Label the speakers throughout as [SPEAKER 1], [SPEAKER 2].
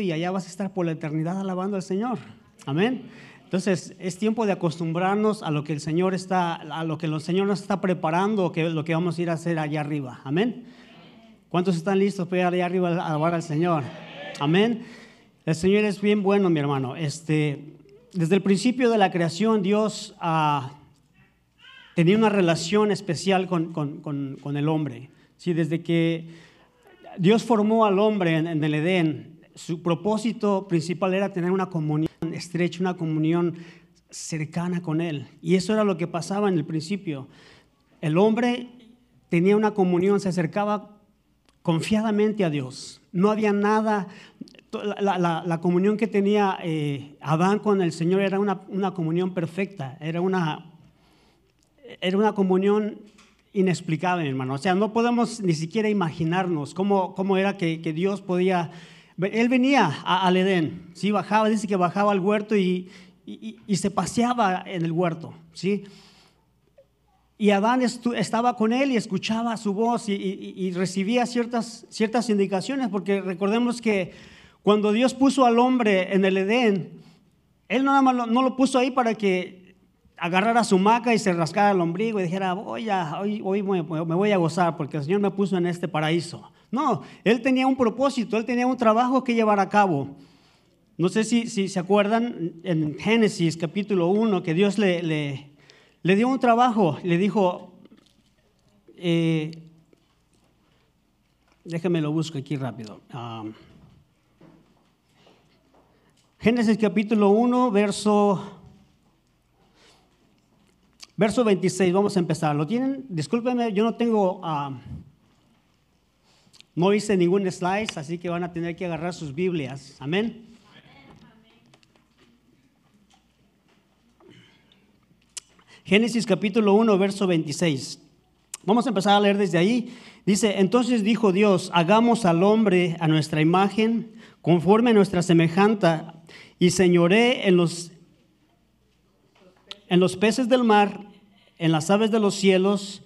[SPEAKER 1] y allá vas a estar por la eternidad alabando al Señor. Amén. Entonces es tiempo de acostumbrarnos a lo que el Señor está, a lo que el Señor nos está preparando, que lo que vamos a ir a hacer allá arriba. Amén. ¿Cuántos están listos para ir allá arriba a alabar al Señor? Amén. El Señor es bien bueno, mi hermano. Este, desde el principio de la creación, Dios ah, tenía una relación especial con, con, el hombre. Sí, desde que Dios formó al hombre en el Edén, su propósito principal era tener una comunión estrecha, una comunión cercana con Él. Y eso era lo que pasaba en el principio. El hombre tenía una comunión, se acercaba confiadamente a Dios. No había nada, la, comunión que tenía eh, Adán con el Señor era una, comunión perfecta, era una, era una comunión inexplicable, hermano. O sea, no podemos ni siquiera imaginarnos cómo, cómo era que, Dios podía... Él venía al Edén, ¿sí? bajaba, dice que bajaba al huerto y, y, se paseaba en el huerto. ¿sí? Y Adán estaba con él y escuchaba su voz y, y, recibía ciertas, ciertas indicaciones, porque recordemos que cuando Dios puso al hombre en el Edén, Él no, no lo puso ahí para que agarrara su maca y se rascara el ombligo y dijera, hoy, hoy me, voy a gozar porque el Señor me puso en este paraíso. No, Él tenía un propósito, Él tenía un trabajo que llevar a cabo. No sé si, si se acuerdan en Génesis capítulo 1 que Dios le, le, dio un trabajo, le dijo, eh, déjame lo busco aquí rápido. Ah, Génesis capítulo 1, verso, verso 26, vamos a empezar. ¿Lo tienen? Discúlpenme, yo no tengo, ah, no hice ningún slide, así que van a tener que agarrar sus Biblias. Amén. Génesis capítulo 1, verso 26. Vamos a empezar a leer desde ahí. Dice, entonces dijo Dios, hagamos al hombre a nuestra imagen, conforme a nuestra semejanza, y señoré en los, en los peces del mar, en las aves de los cielos,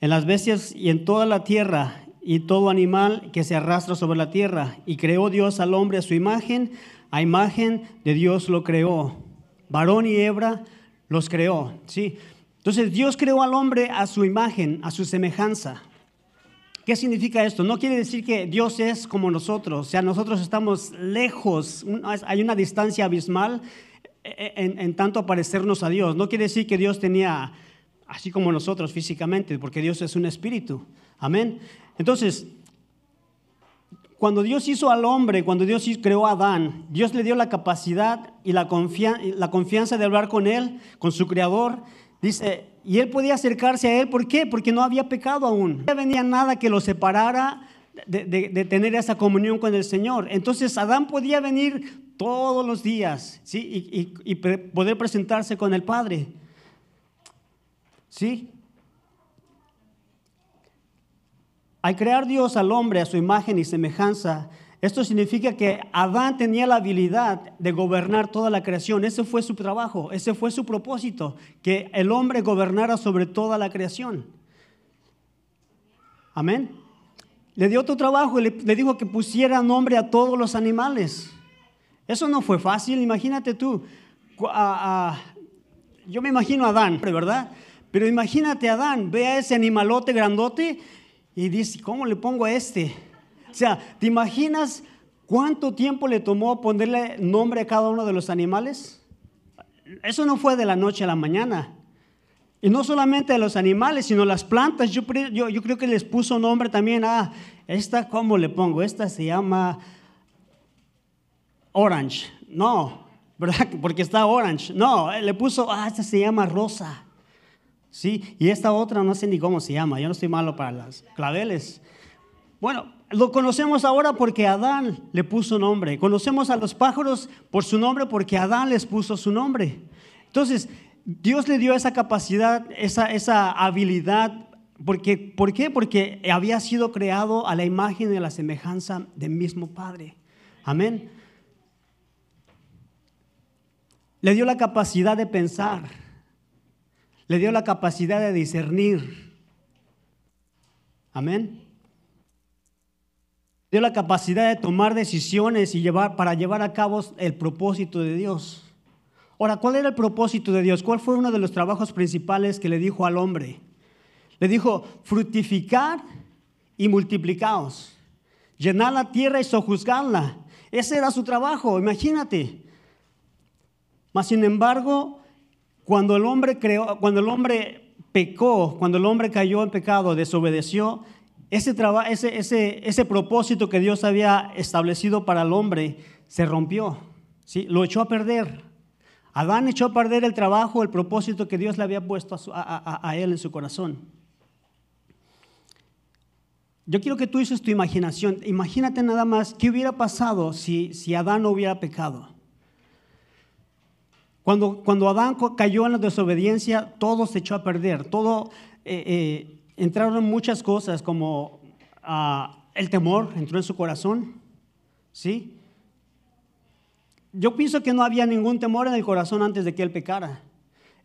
[SPEAKER 1] en las bestias y en toda la tierra y todo animal que se arrastra sobre la tierra. Y creó Dios al hombre a su imagen, a imagen de Dios lo creó. Varón y hebra los creó. ¿sí? Entonces Dios creó al hombre a su imagen, a su semejanza. ¿Qué significa esto? No quiere decir que Dios es como nosotros, o sea, nosotros estamos lejos, hay una distancia abismal en, en, tanto parecernos a Dios. No quiere decir que Dios tenía así como nosotros físicamente, porque Dios es un espíritu. Amén. Entonces, cuando Dios hizo al hombre, cuando Dios creó a Adán, Dios le dio la capacidad y la, confianza de hablar con él, con su creador. Dice, y él podía acercarse a él, ¿por qué? Porque no había pecado aún. No venía nada que lo separara de, tener esa comunión con el Señor. Entonces Adán podía venir todos los días ¿sí? y, y poder presentarse con el Padre. ¿Sí? Al crear Dios al hombre a su imagen y semejanza, esto significa que Adán tenía la habilidad de gobernar toda la creación. Ese fue su trabajo, ese fue su propósito, que el hombre gobernara sobre toda la creación. Amén. Le dio otro trabajo y le, dijo que pusiera nombre a todos los animales. Eso no fue fácil, imagínate tú. yo me imagino a Adán, ¿verdad? Pero imagínate a Adán, ve a ese animalote grandote y dice, ¿cómo le pongo a este? O sea, ¿te imaginas cuánto tiempo le tomó ponerle nombre a cada uno de los animales? Eso no fue de la noche a la mañana. Y no solamente a los animales, sino las plantas. Yo, creo que les puso nombre también a esta, ¿cómo le pongo? Esta se llama Orange. No, ¿verdad? Porque está Orange. No, le puso, ah, esta se llama Rosa. Sí, y esta otra no sé ni cómo se llama. Yo no estoy malo para las claveles. Bueno, lo conocemos ahora porque Adán le puso nombre. Conocemos a los pájaros por su nombre porque Adán les puso su nombre. Entonces, Dios le dio esa capacidad, esa, esa habilidad. Porque, ¿Por qué? Porque había sido creado a la imagen y a la semejanza del mismo Padre. Amén. Le dio la capacidad de pensar. Le dio la capacidad de discernir. Amén dio la capacidad de tomar decisiones y llevar, para llevar a cabo el propósito de Dios. Ahora, ¿cuál era el propósito de Dios? ¿Cuál fue uno de los trabajos principales que le dijo al hombre? Le dijo, fructificar y multiplicaos, llenar la tierra y sojuzgarla. Ese era su trabajo, imagínate. Mas, sin embargo, cuando el hombre creó, cuando el hombre pecó, cuando el hombre cayó en pecado, desobedeció, ese, ese, ese, ese propósito que Dios había establecido para el hombre se rompió, ¿sí? lo echó a perder. Adán echó a perder el trabajo, el propósito que Dios le había puesto a, él en su corazón. Yo quiero que tú uses tu imaginación. Imagínate nada más qué hubiera pasado si, si Adán no hubiera pecado. Cuando, cuando Adán cayó en la desobediencia, todo se echó a perder. Todo, eh, eh, entraron muchas cosas como ah, el temor entró en su corazón. ¿Sí? Yo pienso que no había ningún temor en el corazón antes de que él pecara.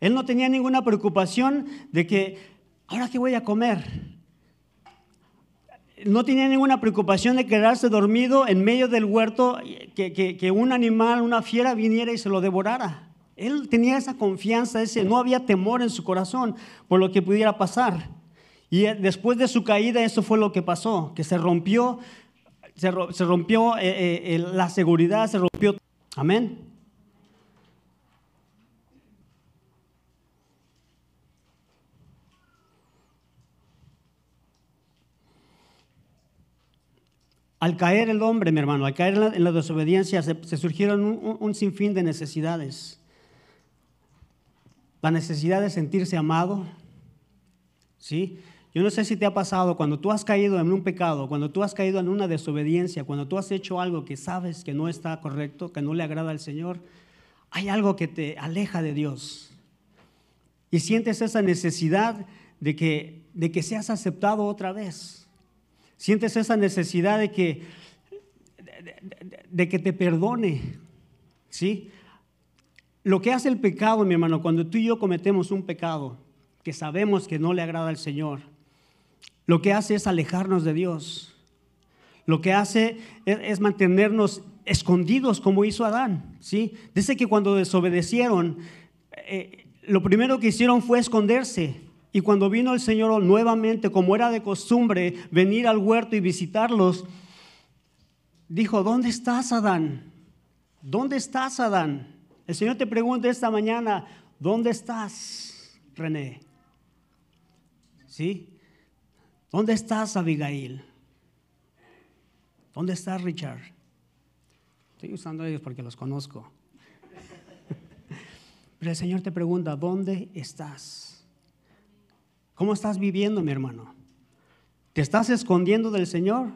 [SPEAKER 1] Él no tenía ninguna preocupación de que, ¿ahora qué voy a comer? No tenía ninguna preocupación de quedarse dormido en medio del huerto, que, que un animal, una fiera viniera y se lo devorara. Él tenía esa confianza, ese, no había temor en su corazón por lo que pudiera pasar. Y después de su caída eso fue lo que pasó, que se rompió, se, rompió eh, eh, la seguridad, se rompió. Amén. Al caer el hombre, mi hermano, al caer en la, desobediencia, se, surgieron un, sinfín de necesidades. La necesidad de sentirse amado, ¿sí? Yo no sé si te ha pasado cuando tú has caído en un pecado, cuando tú has caído en una desobediencia, cuando tú has hecho algo que sabes que no está correcto, que no le agrada al Señor, hay algo que te aleja de Dios. Y sientes esa necesidad de que, de que seas aceptado otra vez. Sientes esa necesidad de que, de, que te perdone. ¿Sí? Lo que hace el pecado, mi hermano, cuando tú y yo cometemos un pecado que sabemos que no le agrada al Señor, lo que hace es alejarnos de Dios. Lo que hace es, mantenernos escondidos como hizo Adán. ¿sí? Dice que cuando desobedecieron, eh, lo primero que hicieron fue esconderse. Y cuando vino el Señor nuevamente, como era de costumbre, venir al huerto y visitarlos, dijo, ¿dónde estás, Adán? ¿Dónde estás, Adán? El Señor te pregunta esta mañana, ¿dónde estás, René? ¿Sí? ¿Dónde estás, Abigail? ¿Dónde estás, Richard? Estoy usando ellos porque los conozco. Pero el Señor te pregunta, ¿dónde estás? ¿Cómo estás viviendo, mi hermano? ¿Te estás escondiendo del Señor?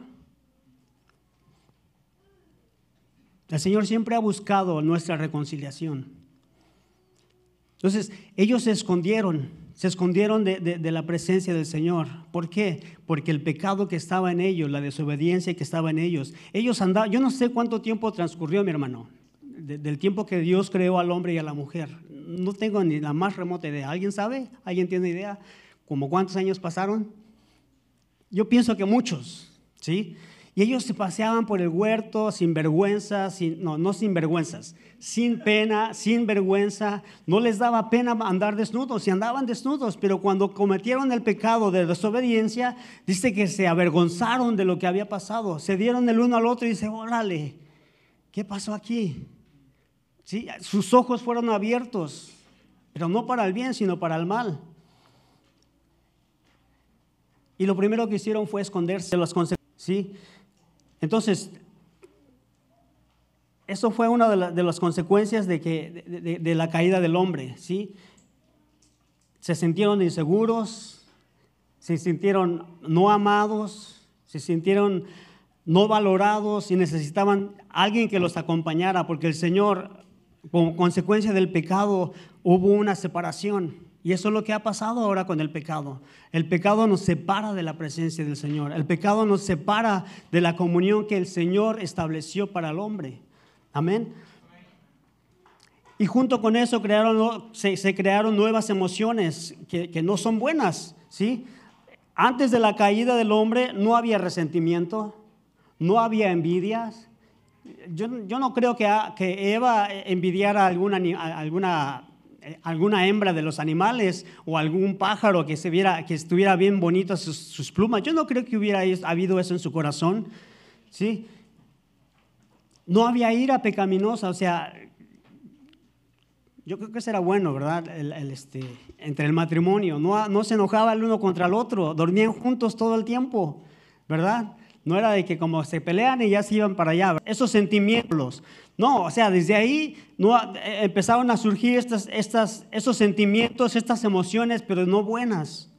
[SPEAKER 1] El Señor siempre ha buscado nuestra reconciliación. Entonces, ellos se escondieron se escondieron de, la presencia del Señor. ¿Por qué? Porque el pecado que estaba en ellos, la desobediencia que estaba en ellos, ellos andaban, yo no sé cuánto tiempo transcurrió, mi hermano, del tiempo que Dios creó al hombre y a la mujer. No tengo ni la más remota idea. ¿Alguien sabe? ¿Alguien tiene idea? ¿Como cuántos años pasaron? Yo pienso que muchos, ¿sí? Y ellos se paseaban por el huerto sin vergüenza, no, no sin vergüenzas, sin pena, sin vergüenza. No les daba pena andar desnudos y andaban desnudos, pero cuando cometieron el pecado de desobediencia, dice que se avergonzaron de lo que había pasado. Se dieron el uno al otro y dice, órale, ¿qué pasó aquí? ¿Sí? Sus ojos fueron abiertos, pero no para el bien, sino para el mal. Y lo primero que hicieron fue esconderse de las consecuencias. ¿sí? Entonces, eso fue una de, las consecuencias de, que, de, la caída del hombre, ¿sí? Se sintieron inseguros, se sintieron no amados, se sintieron no valorados y necesitaban alguien que los acompañara, porque el Señor, como consecuencia del pecado, hubo una separación. Y eso es lo que ha pasado ahora con el pecado. El pecado nos separa de la presencia del Señor. El pecado nos separa de la comunión que el Señor estableció para el hombre. Amén. Y junto con eso crearon, se, crearon nuevas emociones que, no son buenas. ¿sí? Antes de la caída del hombre no había resentimiento, no había envidias. Yo, no creo que, Eva envidiara alguna, alguna, alguna hembra de los animales o algún pájaro que, se viera, que estuviera bien bonito sus, plumas. Yo no creo que hubiera habido eso en su corazón. ¿sí? No había ira pecaminosa, o sea, yo creo que eso era bueno, ¿verdad? El, este, entre el matrimonio. No, no se enojaba el uno contra el otro, dormían juntos todo el tiempo, ¿verdad? No era de que como se pelean y ya se iban para allá. Esos sentimientos. No, o sea, desde ahí no, eh, empezaron a surgir estas, esos sentimientos, estas emociones, pero no buenas.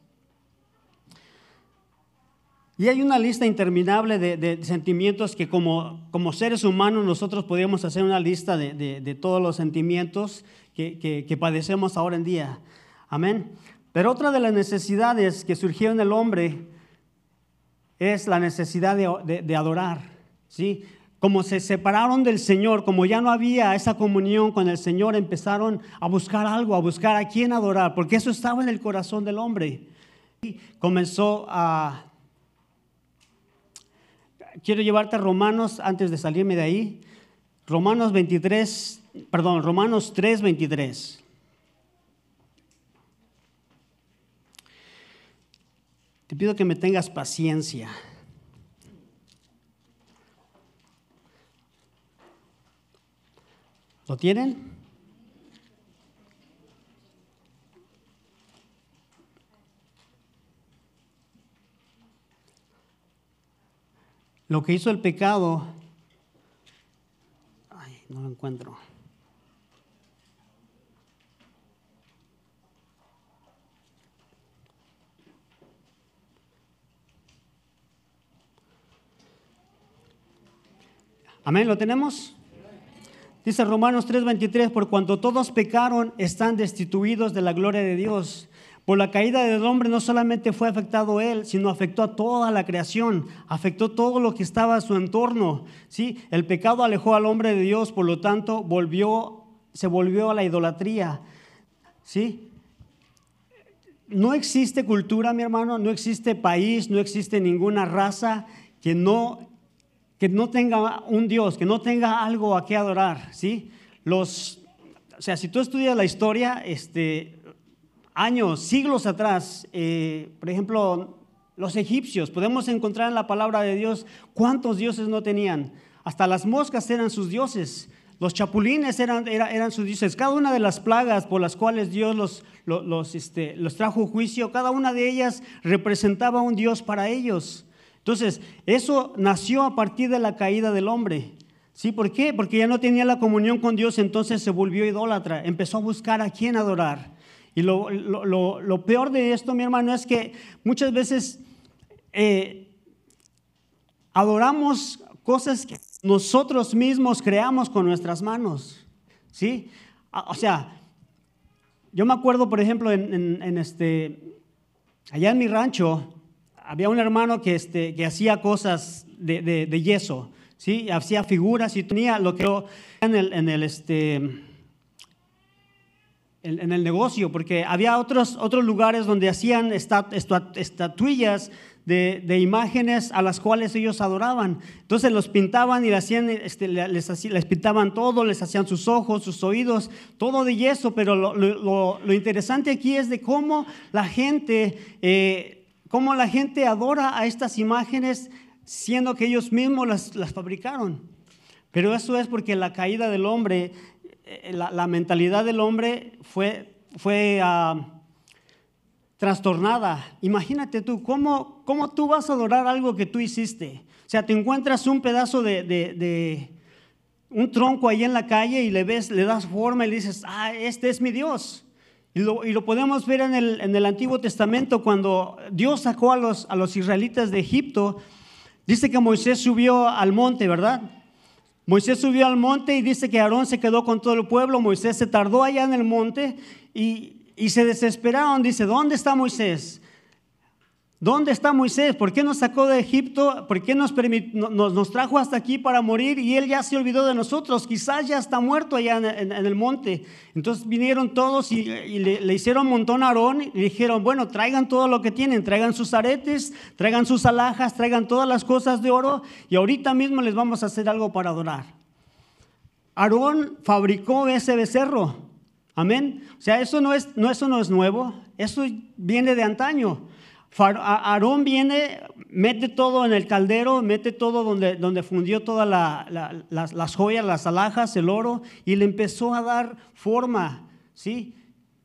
[SPEAKER 1] Y hay una lista interminable de, sentimientos que como, como, seres humanos nosotros podríamos hacer una lista de, todos los sentimientos que, padecemos ahora en día. Amén. Pero otra de las necesidades que surgieron en el hombre es la necesidad de, adorar. ¿sí? Como se separaron del Señor, como ya no había esa comunión con el Señor, empezaron a buscar algo, a buscar a quién adorar, porque eso estaba en el corazón del hombre. Y comenzó a... Quiero llevarte a Romanos antes de salirme de ahí. Romanos 23, perdón, Romanos 3, 23. Pido que me tengas paciencia. ¿Lo tienen? Lo que hizo el pecado, ay, no lo encuentro. Amén, ¿lo tenemos? Dice Romanos 3:23, por cuanto todos pecaron, están destituidos de la gloria de Dios. Por la caída del hombre no solamente fue afectado él, sino afectó a toda la creación, afectó todo lo que estaba a su entorno. ¿sí? El pecado alejó al hombre de Dios, por lo tanto volvió, se volvió a la idolatría. ¿sí? No existe cultura, mi hermano, no existe país, no existe ninguna raza que no que no tenga un Dios, que no tenga algo a qué adorar, ¿sí? Los, o sea, si tú estudias la historia, este, años, siglos atrás, eh, por ejemplo, los egipcios, podemos encontrar en la palabra de Dios cuántos dioses no tenían. Hasta las moscas eran sus dioses, los chapulines eran, eran, sus dioses. Cada una de las plagas por las cuales Dios los, los, este, los trajo juicio, cada una de ellas representaba un dios para ellos. Entonces, eso nació a partir de la caída del hombre. ¿Sí? ¿Por qué? Porque ya no tenía la comunión con Dios, entonces se volvió idólatra, empezó a buscar a quién adorar. Y lo, peor de esto, mi hermano, es que muchas veces eh, adoramos cosas que nosotros mismos creamos con nuestras manos. ¿Sí? O sea, yo me acuerdo, por ejemplo, en este, allá en mi rancho, había un hermano que, este, que hacía cosas de, yeso, ¿sí? hacía figuras y tenía lo que en el, en el, este, en, el negocio, porque había otros, otros lugares donde hacían estatuillas de, imágenes a las cuales ellos adoraban. Entonces los pintaban y hacían, este, les, les, pintaban todo, les hacían sus ojos, sus oídos, todo de yeso, pero lo, lo, lo interesante aquí es de cómo la gente... Eh, cómo la gente adora a estas imágenes siendo que ellos mismos las, fabricaron. Pero eso es porque la caída del hombre, eh, la, mentalidad del hombre fue, fue ah, trastornada. Imagínate tú, ¿cómo, ¿cómo tú vas a adorar algo que tú hiciste? O sea, te encuentras un pedazo de, de, un tronco ahí en la calle y le ves, le das forma y le dices, ah, este es mi Dios. Y lo, podemos ver en el, Antiguo Testamento cuando Dios sacó a los, israelitas de Egipto. Dice que Moisés subió al monte, ¿verdad? Moisés subió al monte y dice que Aarón se quedó con todo el pueblo. Moisés se tardó allá en el monte y se desesperaron. Dice, ¿dónde está Moisés? ¿Dónde está Moisés? ¿Por qué nos sacó de Egipto? ¿Por qué nos, nos, nos, trajo hasta aquí para morir? Y él ya se olvidó de nosotros. Quizás ya está muerto allá en, el monte. Entonces vinieron todos y, le, hicieron un montón a Aarón y dijeron, bueno, traigan todo lo que tienen. Traigan sus aretes, traigan sus alhajas, traigan todas las cosas de oro. Y ahorita mismo les vamos a hacer algo para adorar. Aarón fabricó ese becerro. Amén. O sea, eso no es, no, eso no es nuevo. Eso viene de antaño. Aarón viene, mete todo en el caldero, mete todo donde, donde fundió todas las, joyas, las alhajas, el oro, y le empezó a dar forma. ¿sí?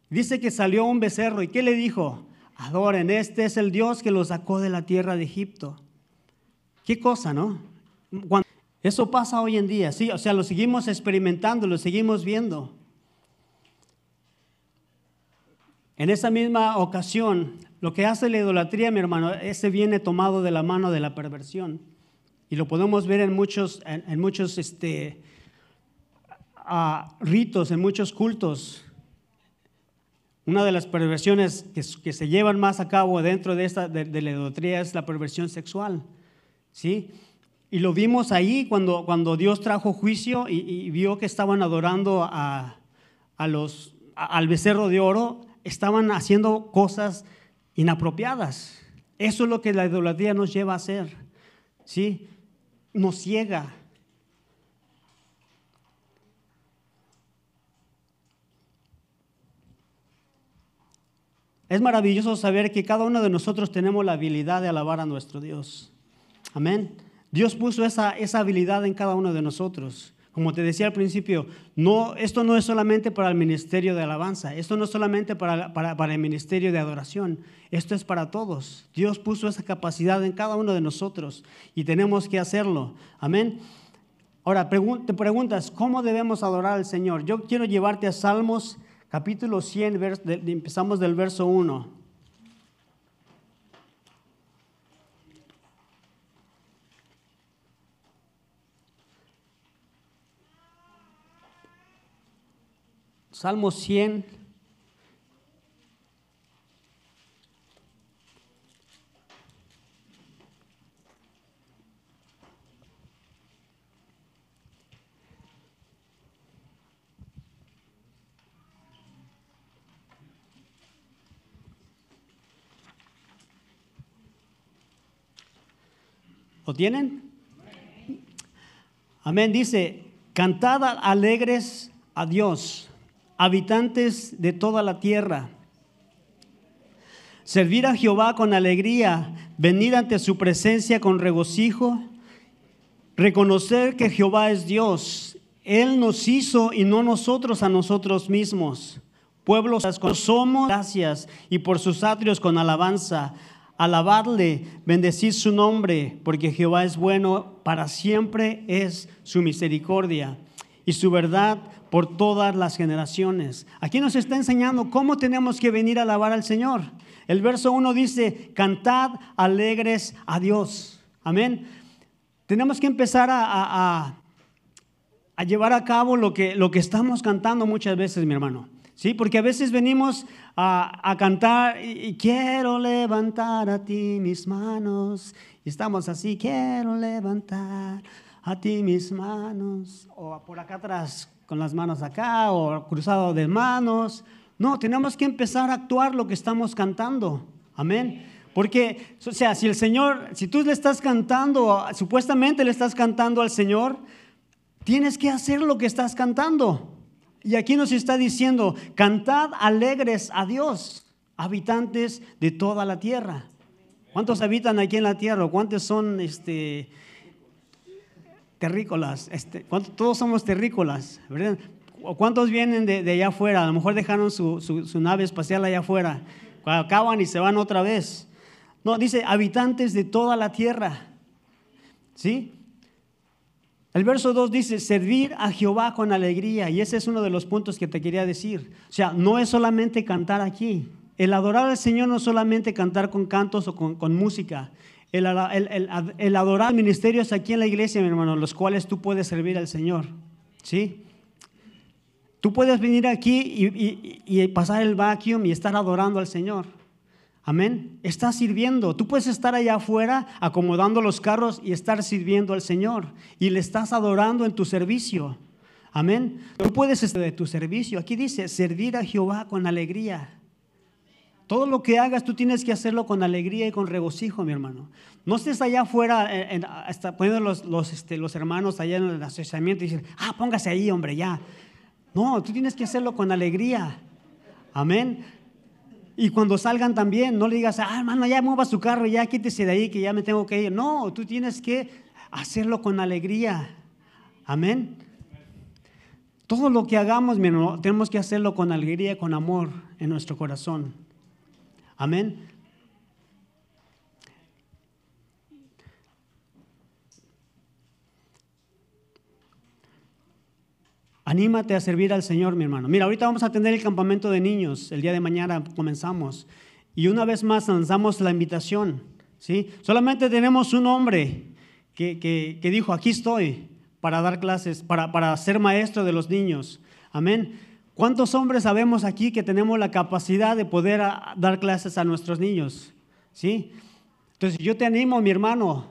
[SPEAKER 1] Dice que salió un becerro. ¿Y qué le dijo? Adoren, este es el Dios que lo sacó de la tierra de Egipto. Qué cosa, ¿no? eso pasa hoy en día, sí, o sea, lo seguimos experimentando, lo seguimos viendo. En esa misma ocasión, lo que hace la idolatría, mi hermano, ese viene tomado de la mano de la perversión. Y lo podemos ver en muchos, en, muchos este, ritos, en muchos cultos. Una de las perversiones que, se llevan más a cabo dentro de, esta, de, la idolatría es la perversión sexual. ¿sí? Y lo vimos ahí cuando, cuando Dios trajo juicio y, vio que estaban adorando a, a los, al becerro de oro, estaban haciendo cosas inapropiadas. Eso es lo que la idolatría nos lleva a hacer. ¿Sí? Nos ciega. Es maravilloso saber que cada uno de nosotros tenemos la habilidad de alabar a nuestro Dios. Amén. Dios puso esa, esa habilidad en cada uno de nosotros. Como te decía al principio, no, esto no es solamente para el ministerio de alabanza, esto no es solamente para, para, el ministerio de adoración, esto es para todos. Dios puso esa capacidad en cada uno de nosotros y tenemos que hacerlo. Amén. Ahora, te preguntas, ¿cómo debemos adorar al Señor? Yo quiero llevarte a Salmos capítulo 100, empezamos del verso 1. Salmo 100. ¿Lo tienen? Amén. Dice, cantad alegres a Dios habitantes de toda la tierra. Servir a Jehová con alegría, venir ante su presencia con regocijo, reconocer que Jehová es Dios. Él nos hizo y no nosotros a nosotros mismos. Pueblos somos gracias y por sus atrios con alabanza. Alabarle, bendecir su nombre, porque Jehová es bueno, para siempre es su misericordia y su verdad por todas las generaciones. Aquí nos está enseñando cómo tenemos que venir a alabar al Señor. El verso 1 dice, cantad alegres a Dios. Amén. Tenemos que empezar a, llevar a cabo lo que, lo que estamos cantando muchas veces, mi hermano. ¿Sí? Porque a veces venimos a, cantar y, quiero levantar a ti mis manos. Y estamos así, quiero levantar a ti mis manos. O por acá atrás, con las manos acá o cruzado de manos. No, tenemos que empezar a actuar lo que estamos cantando. Amén. Porque, o sea, si el Señor, si tú le estás cantando, supuestamente le estás cantando al Señor, tienes que hacer lo que estás cantando. Y aquí nos está diciendo, cantad alegres a Dios, habitantes de toda la tierra. ¿Cuántos habitan aquí en la tierra? ¿Cuántos son este, terrícolas, este, todos somos terrícolas, ¿verdad? ¿Cuántos vienen de, allá afuera? A lo mejor dejaron su, nave espacial allá afuera, acaban y se van otra vez. No, dice habitantes de toda la tierra. ¿Sí? El verso 2 dice, servir a Jehová con alegría. Y ese es uno de los puntos que te quería decir. O sea, no es solamente cantar aquí. El adorar al Señor no es solamente cantar con cantos o con música. El, adorar ministerios aquí en la iglesia, mi hermano, los cuales tú puedes servir al Señor. ¿Sí? Tú puedes venir aquí y, pasar el vacuum y estar adorando al Señor. Amén. Estás sirviendo. Tú puedes estar allá afuera acomodando los carros y estar sirviendo al Señor. Y le estás adorando en tu servicio. Amén. Tú puedes estar de tu servicio. Aquí dice, servir a Jehová con alegría. Todo lo que hagas, tú tienes que hacerlo con alegría y con regocijo, mi hermano. No estés allá afuera en, poniendo los, los, este, los, hermanos allá en el asociamiento y dicen, ah, póngase ahí, hombre, ya. No, tú tienes que hacerlo con alegría. Amén. Y cuando salgan también, no le digas, ah, hermano, ya mueva su carro, ya quítese de ahí, que ya me tengo que ir. No, tú tienes que hacerlo con alegría. Amén. Todo lo que hagamos, mi hermano, tenemos que hacerlo con alegría, con amor en nuestro corazón. Amén. Anímate a servir al Señor, mi hermano. Mira, ahorita vamos a tener el campamento de niños. El día de mañana comenzamos. Y una vez más lanzamos la invitación. ¿sí? Solamente tenemos un hombre que, dijo, aquí estoy para dar clases, para, para ser maestro de los niños. Amén. ¿Cuántos hombres sabemos aquí que tenemos la capacidad de poder dar clases a nuestros niños? ¿Sí? Entonces yo te animo, mi hermano,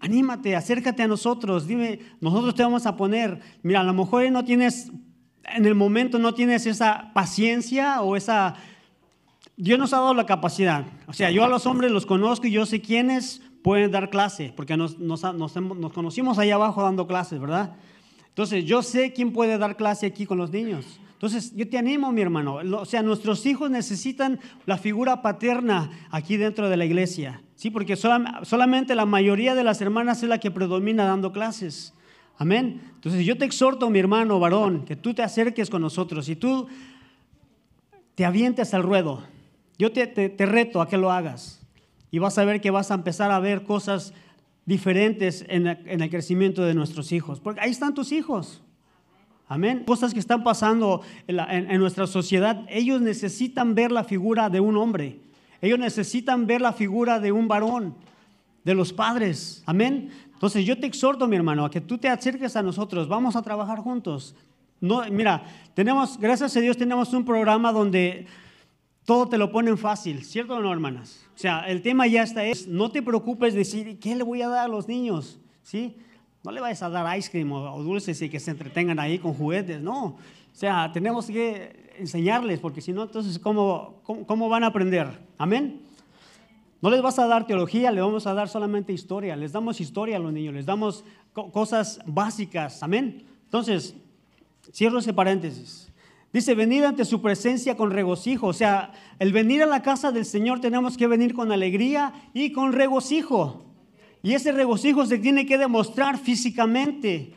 [SPEAKER 1] anímate, acércate a nosotros, dime, nosotros te vamos a poner, mira, a lo mejor no tienes, en el momento no tienes esa paciencia o esa... Dios nos ha dado la capacidad. O sea, yo a los hombres los conozco y yo sé quiénes pueden dar clase, porque nos, nos, nos conocimos ahí abajo dando clases, ¿verdad? Entonces, yo sé quién puede dar clase aquí con los niños. Entonces, yo te animo, mi hermano. O sea, nuestros hijos necesitan la figura paterna aquí dentro de la iglesia. Sí, porque solamente la mayoría de las hermanas es la que predomina dando clases. Amén. Entonces, yo te exhorto, mi hermano varón, que tú te acerques con nosotros y tú te avientes al ruedo. Yo te, reto a que lo hagas. Y vas a ver que vas a empezar a ver cosas diferentes en el crecimiento de nuestros hijos. Porque ahí están tus hijos. Amén. Cosas que están pasando en, nuestra sociedad, ellos necesitan ver la figura de un hombre. Ellos necesitan ver la figura de un varón, de los padres. Amén. Entonces yo te exhorto, mi hermano, a que tú te acerques a nosotros. Vamos a trabajar juntos. No, mira, tenemos, gracias a Dios, tenemos un programa donde todo te lo ponen fácil, ¿cierto o no, hermanas? O sea, el tema ya está es, no te preocupes de decir, ¿qué le voy a dar a los niños? ¿Sí? No le vayas a dar ice cream o, dulces y que se entretengan ahí con juguetes, no. O sea, tenemos que enseñarles, porque si no, entonces, ¿cómo, cómo, van a aprender? Amén. No les vas a dar teología, le vamos a dar solamente historia. Les damos historia a los niños, les damos cosas básicas. Amén. Entonces, cierro ese paréntesis. Dice, venir ante su presencia con regocijo. O sea, el venir a la casa del Señor tenemos que venir con alegría y con regocijo. Y ese regocijo se tiene que demostrar físicamente.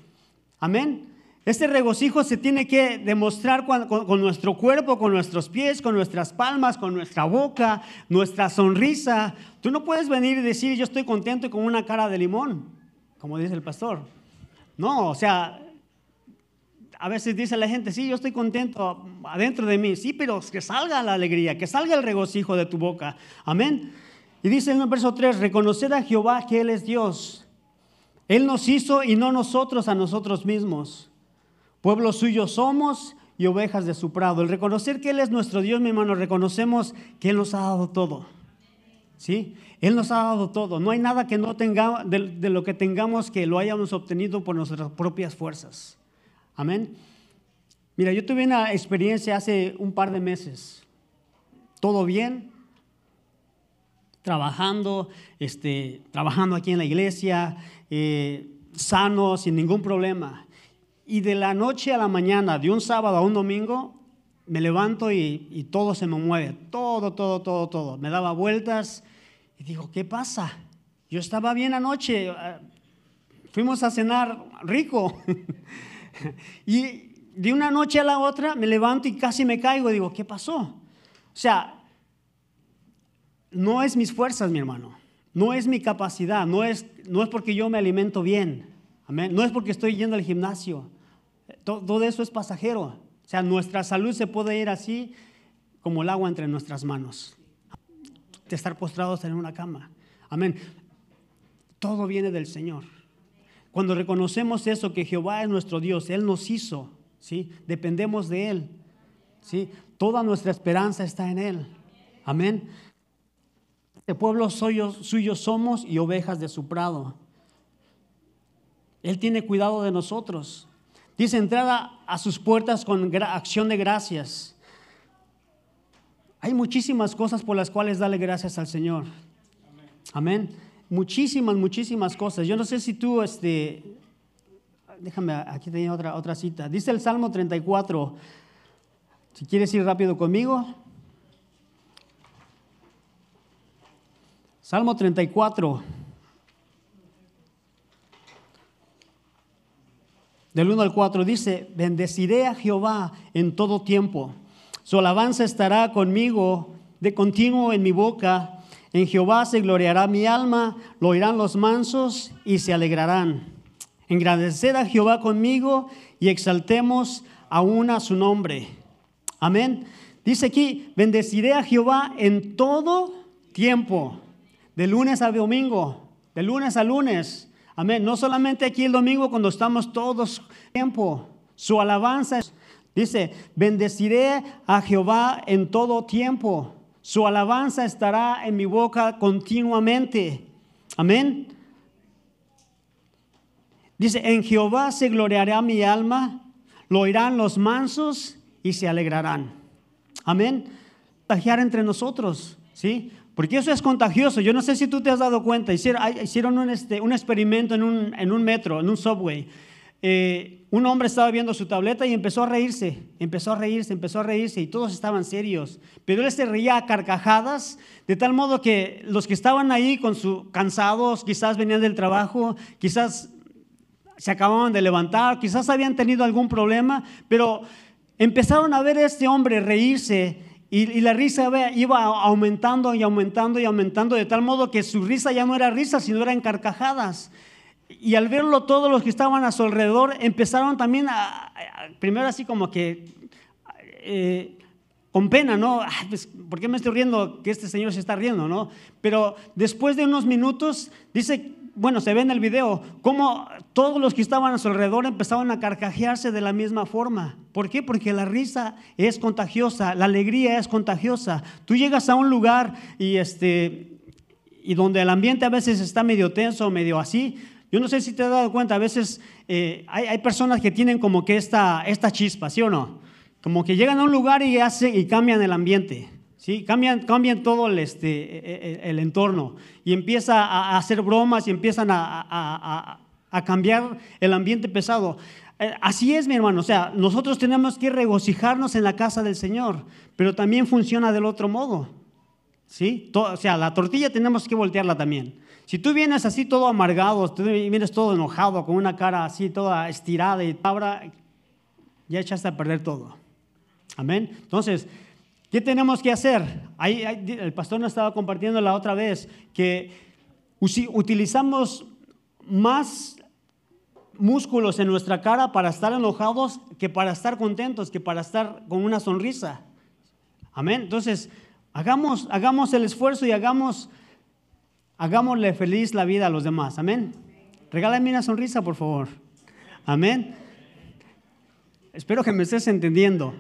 [SPEAKER 1] Amén. Ese regocijo se tiene que demostrar con, nuestro cuerpo, con nuestros pies, con nuestras palmas, con nuestra boca, nuestra sonrisa. Tú no puedes venir y decir yo estoy contento con una cara de limón, como dice el pastor. No, o sea, a veces dice la gente, sí, yo estoy contento adentro de mí. Sí, pero que salga la alegría, que salga el regocijo de tu boca. Amén. Y dice en el verso 3, reconocer a Jehová que Él es Dios. Él nos hizo y no nosotros a nosotros mismos. Pueblo suyo somos y ovejas de su prado. El reconocer que Él es nuestro Dios, mi hermano, reconocemos que Él nos ha dado todo. ¿Sí? Él nos ha dado todo. No hay nada que no tengamos, de, de lo que tengamos que lo hayamos obtenido por nuestras propias fuerzas. Amén. Mira, yo tuve una experiencia hace un par de meses. Todo bien, trabajando, este, trabajando aquí en la iglesia, eh, sano, sin ningún problema. Y de la noche a la mañana, de un sábado a un domingo, me levanto y, todo se me mueve, todo, todo, todo, todo. Me daba vueltas y digo, ¿qué pasa? Yo estaba bien anoche, eh, fuimos a cenar rico. y de una noche a la otra me levanto y casi me caigo. Digo, ¿qué pasó? O sea, no es mis fuerzas, mi hermano. No es mi capacidad. No es, no es porque yo me alimento bien. Amén. No es porque estoy yendo al gimnasio. Todo, eso es pasajero. O sea, nuestra salud se puede ir así como el agua entre nuestras manos. De estar postrados en una cama. Amén. Todo viene del Señor. Cuando reconocemos eso, que Jehová es nuestro Dios, Él nos hizo, ¿sí? Dependemos de Él, ¿sí? Toda nuestra esperanza está en Él. Amén. De pueblo suyo, suyo somos y ovejas de su prado. Él tiene cuidado de nosotros. Dice, entrada a sus puertas con acción de gracias. Hay muchísimas cosas por las cuales darle gracias al Señor. Amén. Muchísimas, muchísimas cosas. Yo no sé si tú, este, déjame, aquí tenía otra, otra cita. Dice el Salmo 34. Si quieres ir rápido conmigo. Salmo 34. Del 1 al 4 dice, bendeciré a Jehová en todo tiempo. Su alabanza estará conmigo de continuo en mi boca. En Jehová se gloriará mi alma, lo oirán los mansos y se alegrarán. Engrandecer a Jehová conmigo y exaltemos aún a su nombre. Amén. Dice aquí, bendeciré a Jehová en todo tiempo de lunes a domingo, de lunes a lunes. Amén. No solamente aquí el domingo cuando estamos todos tiempo. Su alabanza dice, bendeciré a Jehová en todo tiempo. Su alabanza estará en mi boca continuamente. Amén. Dice, en Jehová se gloriará mi alma, lo oirán los mansos y se alegrarán. Amén. Tajear entre nosotros, ¿sí? Porque eso es contagioso. Yo no sé si tú te has dado cuenta. Hicieron, un, este, un, experimento en un, en un, metro, en un subway. Eh, un hombre estaba viendo su tableta y empezó a reírse, empezó a reírse, empezó a reírse y todos estaban serios. Pero él se reía a carcajadas, de tal modo que los que estaban ahí con su cansados, quizás venían del trabajo, quizás se acababan de levantar, quizás habían tenido algún problema, pero empezaron a ver a este hombre reírse y, la risa iba aumentando y aumentando y aumentando, de tal modo que su risa ya no era risa, sino eran carcajadas. Y al verlo todos los que estaban a su alrededor empezaron también a, primero así como que eh, con pena, ¿no? Pues, ¿Por qué me estoy riendo que este señor se está riendo, no? Pero después de unos minutos dice bueno, se ve en el video, cómo todos los que estaban a su alrededor empezaban a carcajearse de la misma forma. ¿Por qué? Porque la risa es contagiosa, la alegría es contagiosa. Tú llegas a un lugar y, este, y donde el ambiente a veces está medio tenso, medio así. Yo no sé si te has dado cuenta, a veces eh, hay, personas que tienen como que esta, esta chispa, ¿sí o no? Como que llegan a un lugar y, hacen, y cambian el ambiente. ¿Sí? Cambian, cambian todo el, este, e, e, el entorno y empieza a hacer bromas y empiezan a, cambiar el ambiente pesado. Eh, así es, mi hermano. O sea, nosotros tenemos que regocijarnos en la casa del Señor, pero también funciona del otro modo. ¿Sí? o sea, la tortilla tenemos que voltearla también. Si tú vienes así todo amargado, tú vienes todo enojado, con una cara así toda estirada y ahora ya echaste a perder todo. Amén. Entonces, ¿Qué tenemos que hacer? El pastor nos estaba compartiendo la otra vez que utilizamos más músculos en nuestra cara para estar enojados que para estar contentos, que para estar con una sonrisa. Amén. Entonces, hagamos, hagamos el esfuerzo y hagamos, hagámosle feliz la vida a los demás. Amén. Regálame una sonrisa, por favor. Amén. Espero que me estés entendiendo.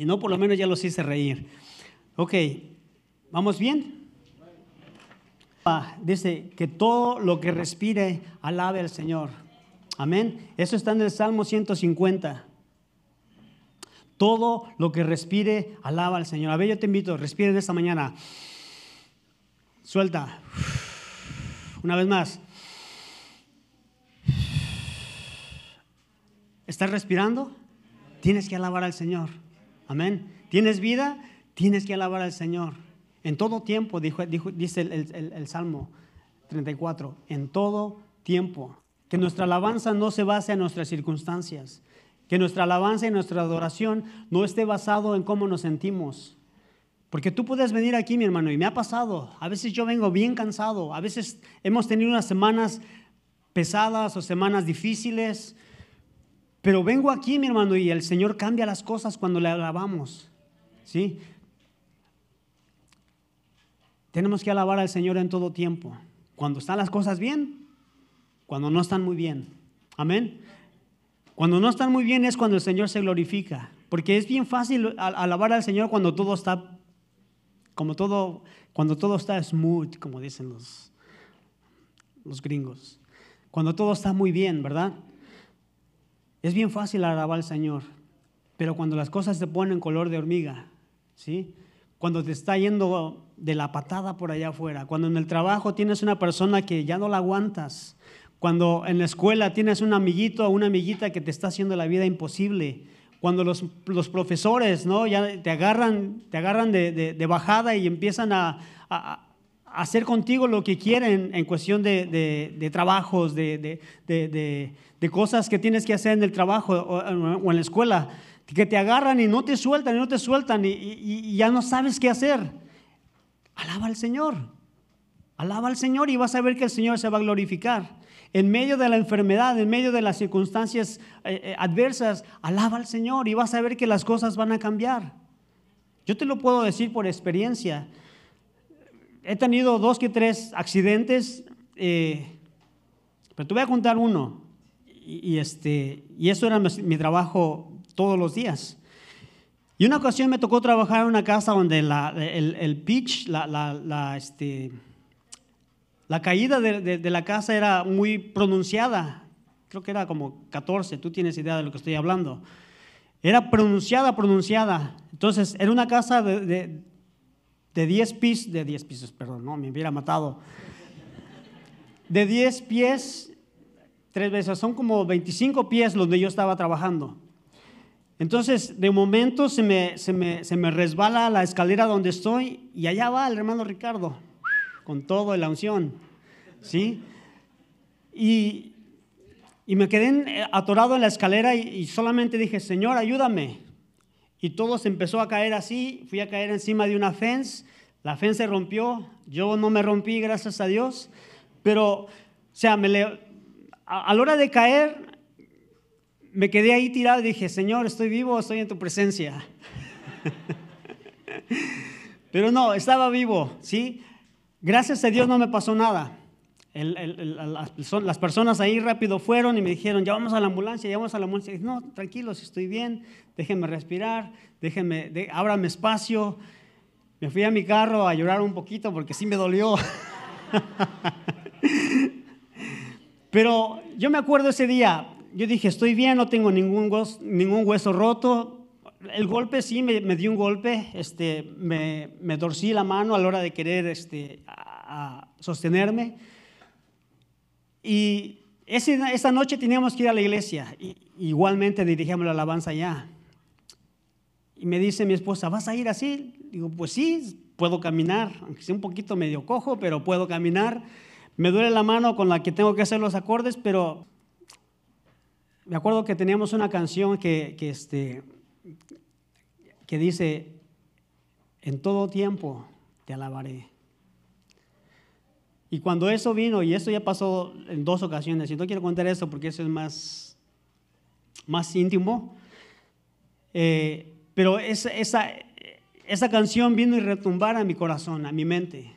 [SPEAKER 1] Si no, por lo menos ya los hice reír. Ok, ¿vamos bien? Ah, dice que todo lo que respire alabe al Señor. Amén. Eso está en el Salmo 150. Todo lo que respire alaba al Señor. A ver, yo te invito, respiren esta mañana. Suelta. Una vez más. ¿Estás respirando? Tienes que alabar al Señor. Amén. ¿Tienes vida? Tienes que alabar al Señor. En todo tiempo, dijo, dice el, Salmo 34, en todo tiempo. Que nuestra alabanza no se base en nuestras circunstancias. Que nuestra alabanza y nuestra adoración no esté basado en cómo nos sentimos. Porque tú puedes venir aquí, mi hermano, y me ha pasado. A veces yo vengo bien cansado. A veces hemos tenido unas semanas pesadas o semanas difíciles. Pero vengo aquí, mi hermano, y el Señor cambia las cosas cuando le alabamos. ¿Sí? Tenemos que alabar al Señor en todo tiempo. Cuando están las cosas bien, cuando no están muy bien. Amén. Cuando no están muy bien es cuando el Señor se glorifica. Porque es bien fácil alabar al Señor cuando todo está, como todo, cuando todo está smooth, como dicen los, los gringos. Cuando todo está muy bien, ¿verdad? Es bien fácil alabar al Señor. Pero cuando las cosas se ponen color de hormiga, ¿sí? Cuando te está yendo de la patada por allá afuera, cuando en el trabajo tienes una persona que ya no la aguantas, cuando en la escuela tienes un amiguito o una amiguita que te está haciendo la vida imposible, cuando los, los profesores ¿no? ya te agarran, te agarran de, de, bajada y empiezan a, a, hacer contigo lo que quieren en cuestión de, de trabajos, de, cosas que tienes que hacer en el trabajo o, en la escuela, que te agarran y no te sueltan y no te sueltan y, y ya no sabes qué hacer. Alaba al Señor. Alaba al Señor y vas a ver que el Señor se va a glorificar en medio de la enfermedad, en medio de las circunstancias eh, eh, adversas, alaba al Señor y vas a ver que las cosas van a cambiar. Yo te lo puedo decir por experiencia. He tenido dos que tres accidentes, eh, pero te voy a contar uno. Y, este, y eso era mi, trabajo todos los días. Y una ocasión me tocó trabajar en una casa donde el, pitch, la, la este, la caída de, la casa era muy pronunciada, creo que era como 14, tú tienes idea de lo que estoy hablando. Era pronunciada, pronunciada. Entonces, era una casa de, de, 10 pisos, de 10 pisos, perdón, no, me hubiera matado. De 10 pies, tres veces, son como 25 pies donde yo estaba trabajando. Entonces, de momento se me, se me, se me resbala la escalera donde estoy y allá va el hermano Ricardo con todo la unción. ¿Sí? Y, y me quedé atorado en la escalera y, solamente dije, Señor, ayúdame. Y todo se empezó a caer así, fui a caer encima de una fence, la fence se rompió, yo no me rompí, gracias a Dios, pero, o sea, me a, la hora de caer, me quedé ahí tirado dije, Señor, estoy vivo, estoy en tu presencia. Pero no, estaba vivo, ¿sí? Gracias a Dios no me pasó nada. Las personas ahí rápido fueron y me dijeron, ya vamos a la ambulancia, ya vamos a la ambulancia. dije, no, tranquilos, estoy bien, déjenme respirar, déjenme, de, ábrame espacio. Me fui a mi carro a llorar un poquito porque sí me dolió. Pero yo me acuerdo ese día, yo dije, estoy bien, no tengo ningún, ningún hueso roto, el golpe sí me, dio un golpe, este, me, me, torcí la mano a la hora de querer este, sostenerme. Y esa noche teníamos que ir a la iglesia, y, igualmente dirigíamos la alabanza allá. Y me dice mi esposa, ¿vas a ir así? Digo, pues sí, puedo caminar, aunque sea un poquito medio cojo, pero puedo caminar. Me duele la mano con la que tengo que hacer los acordes, pero me acuerdo que teníamos una canción que, que este, que dice, en todo tiempo te alabaré. Y cuando eso vino, y eso ya pasó en dos ocasiones, y no quiero contar eso porque eso es más, más íntimo, eh, pero esa, esa, esa canción vino y retumbar a mi corazón, a mi mente.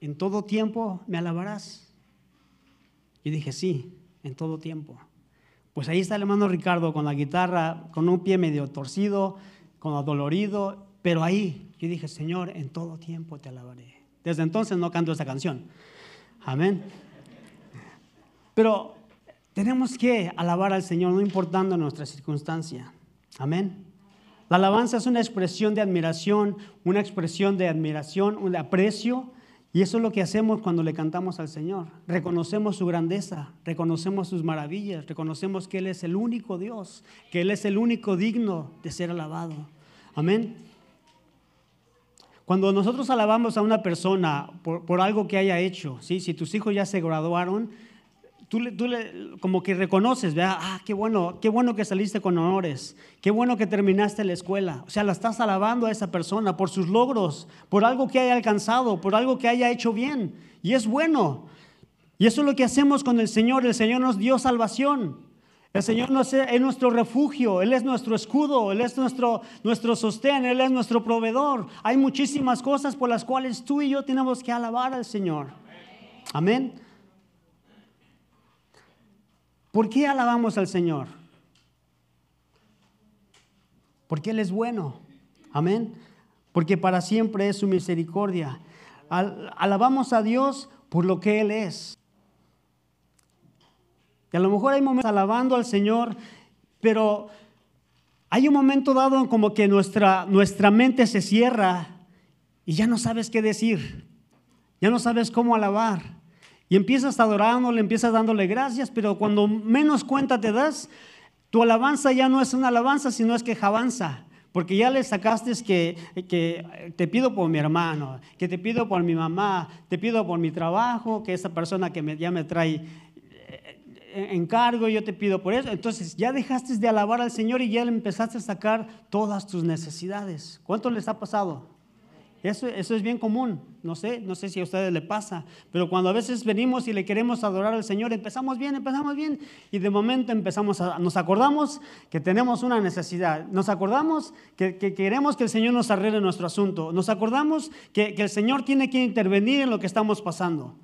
[SPEAKER 1] En todo tiempo me alabarás. Y dije, sí, en todo tiempo. Pues ahí está el hermano Ricardo con la guitarra, con un pie medio torcido, con dolorido, pero ahí yo dije, Señor, en todo tiempo te alabaré. Desde entonces no canto esa canción. Amén. Pero tenemos que alabar al Señor, no importando nuestra circunstancia. Amén. La alabanza es una expresión de admiración, una expresión de admiración, un aprecio, y eso es lo que hacemos cuando le cantamos al Señor. Reconocemos su grandeza, reconocemos sus maravillas, reconocemos que Él es el único Dios, que Él es el único digno de ser alabado. Amén. Cuando nosotros alabamos a una persona por, algo que haya hecho, ¿sí? si tus hijos ya se graduaron, tú, tú le, como que reconoces, ¿verdad? Ah, qué bueno, qué bueno que saliste con honores, qué bueno que terminaste la escuela. O sea, la estás alabando a esa persona por sus logros, por algo que haya alcanzado, por algo que haya hecho bien. Y es bueno. Y eso es lo que hacemos con el Señor. El Señor nos dio salvación. El Señor es nuestro refugio, Él es nuestro escudo, Él es nuestro, nuestro sostén, Él es nuestro proveedor. Hay muchísimas cosas por las cuales tú y yo tenemos que alabar al Señor. Amén. ¿Por qué alabamos al Señor? porque Él es bueno. Amén. Porque para siempre es su misericordia. alabamos a Dios por lo que Él es. Y a lo mejor hay momentos alabando al Señor, pero hay un momento dado como que nuestra, nuestra mente se cierra y ya no sabes qué decir, ya no sabes cómo alabar. Y empiezas adorándole, empiezas dándole gracias, pero cuando menos cuenta te das, tu alabanza ya no es una alabanza, sino es quejabanza. Porque ya le sacaste que, que te pido por mi hermano, que te pido por mi mamá, te pido por mi trabajo, que esa persona que me, ya me trae encargo, yo te pido por eso. Entonces ya dejaste de alabar al Señor y ya le empezaste a sacar todas tus necesidades. ¿Cuánto les ha pasado? Eso, eso es bien común, no sé, no sé si a ustedes le pasa, pero cuando a veces venimos y le queremos adorar al Señor, empezamos bien, empezamos bien, y de momento empezamos a, nos acordamos que tenemos una necesidad, nos acordamos que, queremos que el Señor nos arregle nuestro asunto, nos acordamos que, que el Señor tiene que intervenir en lo que estamos pasando.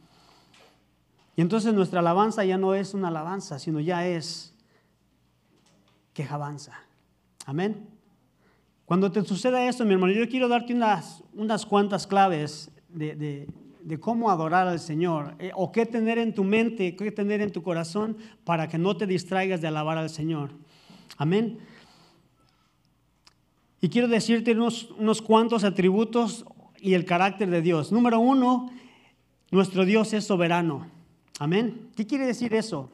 [SPEAKER 1] Y entonces nuestra alabanza ya no es una alabanza, sino ya es quejabanza. Amén. Cuando te suceda esto, mi hermano, yo quiero darte unas, unas cuantas claves de, cómo adorar al Señor, eh, o qué tener en tu mente, qué tener en tu corazón para que no te distraigas de alabar al Señor. Amén. Y quiero decirte unos, unos cuantos atributos y el carácter de Dios. Número uno, nuestro Dios es soberano. Amén. ¿Qué quiere decir eso?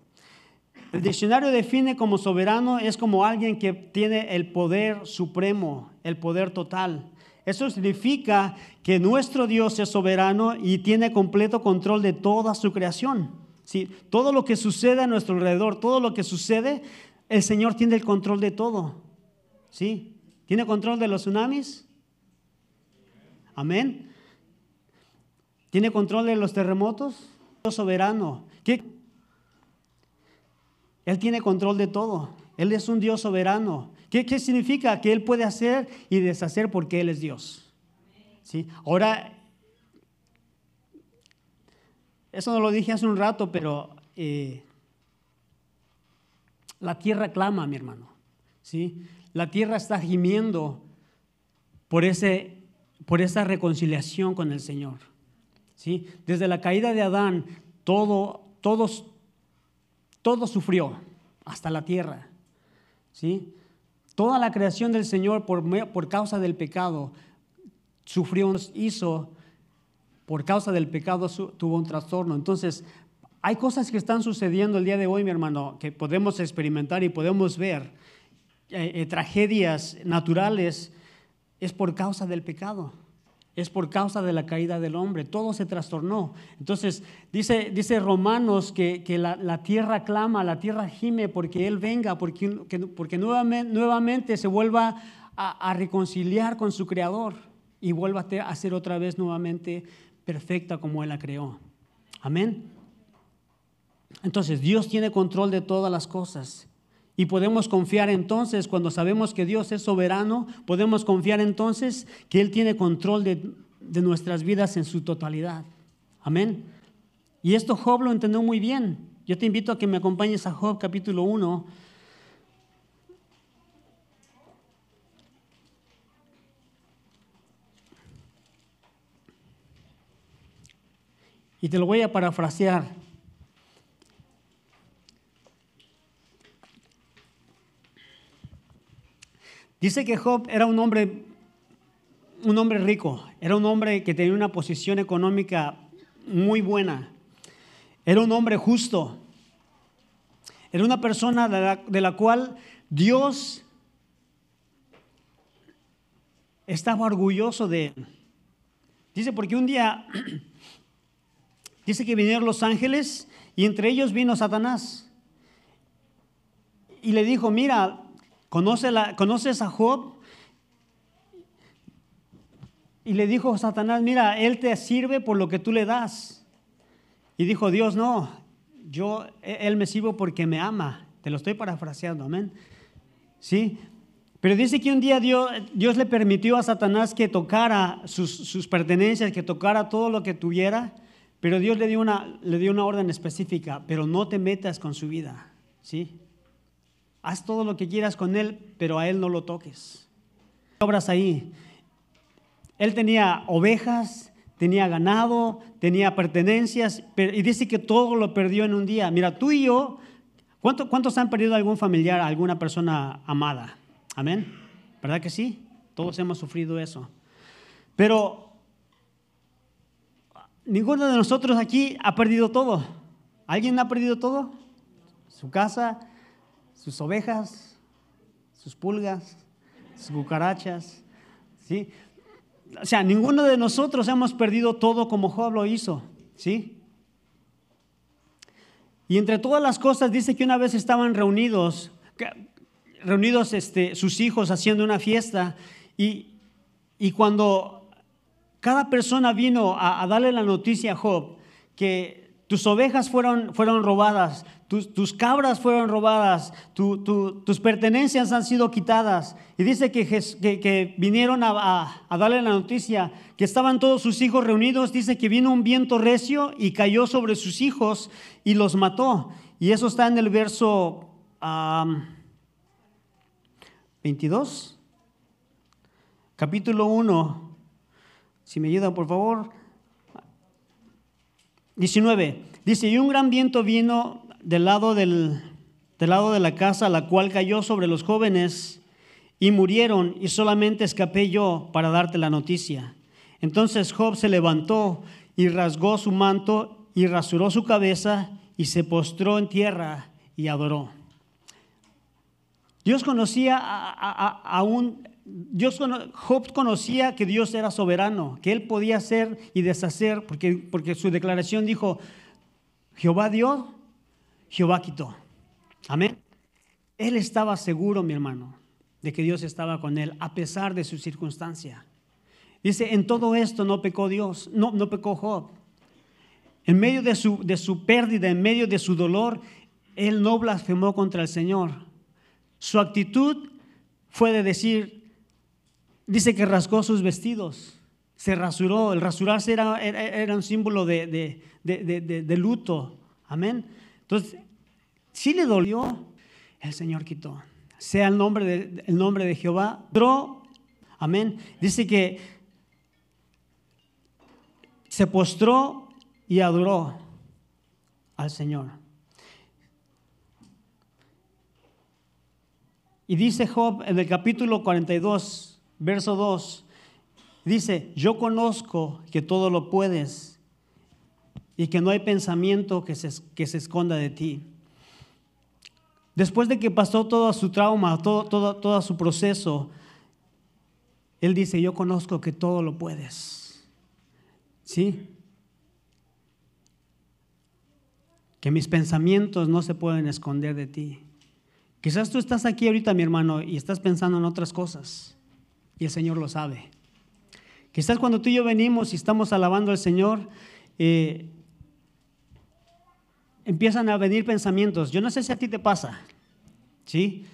[SPEAKER 1] El diccionario define como soberano es como alguien que tiene el poder supremo, el poder total. Eso significa que nuestro Dios es soberano y tiene completo control de toda su creación. ¿Sí? Todo lo que sucede a nuestro alrededor, todo lo que sucede, el Señor tiene el control de todo. ¿Sí? ¿Tiene control de los tsunamis? Amén. ¿Tiene control de los terremotos? Soberano. ¿Qué? Él tiene control de todo. Él es un Dios soberano. ¿Qué, significa? Que Él puede hacer y deshacer porque Él es Dios. ¿Sí? Ahora, eso no lo dije hace un rato, pero eh, la tierra clama, mi hermano. ¿Sí? La tierra está gimiendo por, ese, por esa reconciliación con el Señor. ¿Sí? Desde la caída de Adán, todo, todos todo sufrió, hasta la tierra. ¿sí? Toda la creación del Señor por, por causa del pecado sufrió, hizo, por causa del pecado tuvo un trastorno. Entonces, hay cosas que están sucediendo el día de hoy, mi hermano, que podemos experimentar y podemos ver. Eh, eh, tragedias naturales es por causa del pecado es por causa de la caída del hombre. Todo se trastornó. Entonces, dice, dice Romanos que, la, tierra clama, la tierra gime porque Él venga, porque, porque nuevamente, nuevamente, se vuelva a, reconciliar con su Creador y vuelva a ser otra vez nuevamente perfecta como Él la creó. Amén. Entonces, Dios tiene control de todas las cosas. Y podemos confiar entonces, cuando sabemos que Dios es soberano, podemos confiar entonces que Él tiene control de, nuestras vidas en su totalidad. Amén. Y esto Job lo entendió muy bien. Yo te invito a que me acompañes a Job capítulo 1. Y te lo voy a parafrasear. Dice que Job era un hombre, un hombre rico, era un hombre que tenía una posición económica muy buena, era un hombre justo, era una persona de la, cual Dios estaba orgulloso de él. Dice, porque un día, dice que vinieron los ángeles y entre ellos vino Satanás. Y le dijo, mira, ¿Conoces a Job? Y le dijo Satanás, mira, él te sirve por lo que tú le das. Y dijo Dios, no, yo, e, él me sirvo porque me ama. Te lo estoy parafraseando, amén. ¿Sí? Pero dice que un día Dios, Dios le permitió a Satanás que tocara sus, sus, pertenencias, que tocara todo lo que tuviera, pero Dios le dio, una, le dio una orden específica, pero no te metas con su vida, ¿sí? Haz todo lo que quieras con él, pero a él no lo toques. obras ahí. Él tenía ovejas, tenía ganado, tenía pertenencias, y dice que todo lo perdió en un día. Mira, tú y yo, ¿cuántos han perdido algún familiar, alguna persona amada? Amén. ¿Verdad que sí? Todos hemos sufrido eso. Pero ninguno de nosotros aquí ha perdido todo. ¿Alguien ha perdido todo? Su casa, sus ovejas, sus pulgas, sus cucarachas. ¿sí? O sea, ninguno de nosotros hemos perdido todo como Job lo hizo. ¿sí? Y entre todas las cosas dice que una vez estaban reunidos, reunidos este, sus hijos haciendo una fiesta y, cuando cada persona vino a, darle la noticia a Job que tus ovejas fueron, fueron robadas, tus, cabras fueron robadas, tus pertenencias han sido quitadas. Y dice que, que, vinieron a, a, darle la noticia que estaban todos sus hijos reunidos. Dice que vino un viento recio y cayó sobre sus hijos y los mató. Y eso está en el verso 22, capítulo 1. Si me ayudan, por favor. 19. Dice, y un gran viento vino del lado, del, del lado de la casa, la cual cayó sobre los jóvenes y murieron, y solamente escapé yo para darte la noticia. Entonces Job se levantó y rasgó su manto y rasuró su cabeza y se postró en tierra y adoró. Dios conocía a, un, Dios, Job conocía que Dios era soberano, que él podía hacer y deshacer, porque, porque su declaración dijo, Jehová dio, Jehová quitó. Amén. Él estaba seguro, mi hermano, de que Dios estaba con él a pesar de su circunstancia. Dice, en todo esto no pecó Dios, no, no pecó Job. En medio de su, de su pérdida, en medio de su dolor, él no blasfemó contra el Señor. Su actitud fue de decir, dice que rasgó sus vestidos, se rasuró. El rasurarse era, era, un símbolo de, de, luto. Amén. Entonces, si le dolió, el Señor quitó. Sea el nombre de, el nombre de Jehová. Amén. Dice que se postró y adoró al Señor. Y dice Job en el capítulo 42, verso 2, dice, yo conozco que todo lo puedes y que no hay pensamiento que se, que se esconda de ti. Después de que pasó todo su trauma, todo, todo, todo su proceso, él dice, yo conozco que todo lo puedes. ¿Sí? Que mis pensamientos no se pueden esconder de ti. Quizás tú estás aquí ahorita, mi hermano, y estás pensando en otras cosas, y el Señor lo sabe. Quizás cuando tú y yo venimos y estamos alabando al Señor, eh, empiezan a venir pensamientos. Yo no sé si a ti te pasa, ¿sí?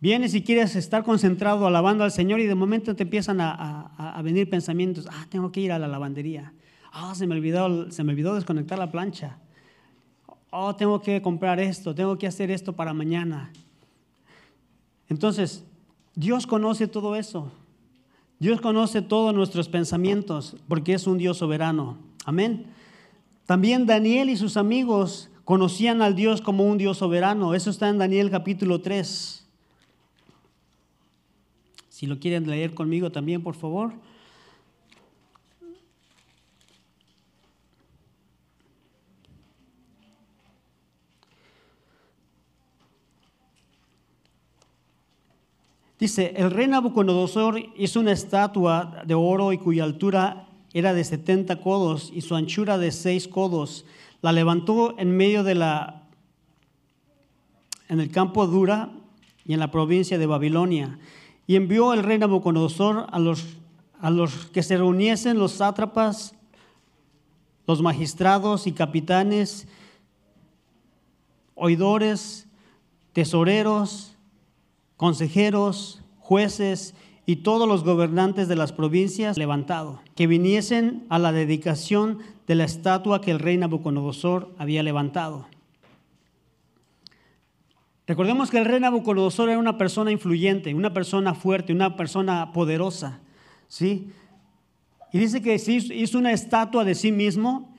[SPEAKER 1] Vienes y quieres estar concentrado alabando al Señor y de momento te empiezan a, venir pensamientos. Ah, tengo que ir a la lavandería. Ah, se me olvidó, se me olvidó desconectar la plancha. Oh, tengo que comprar esto, tengo que hacer esto para mañana. Entonces, Dios conoce todo eso. Dios conoce todos nuestros pensamientos porque es un Dios soberano. Amén. También Daniel y sus amigos conocían al Dios como un Dios soberano. Eso está en Daniel capítulo 3. Si lo quieren leer conmigo también, por favor. Dice, el rey Nabucodonosor hizo una estatua de oro y cuya altura era de 70 codos y su anchura de 6 codos. La levantó en medio de la, en el campo Dura y en la provincia de Babilonia. Y envió el rey Nabucodonosor a los, a los que se reuniesen los sátrapas, los magistrados y capitanes, oidores, tesoreros, consejeros, jueces y todos los gobernantes de las provincias levantado, que viniesen a la dedicación de la estatua que el rey Nabucodonosor había levantado. Recordemos que el rey Nabucodonosor era una persona influyente, una persona fuerte, una persona poderosa, ¿sí? Y dice que hizo una estatua de sí mismo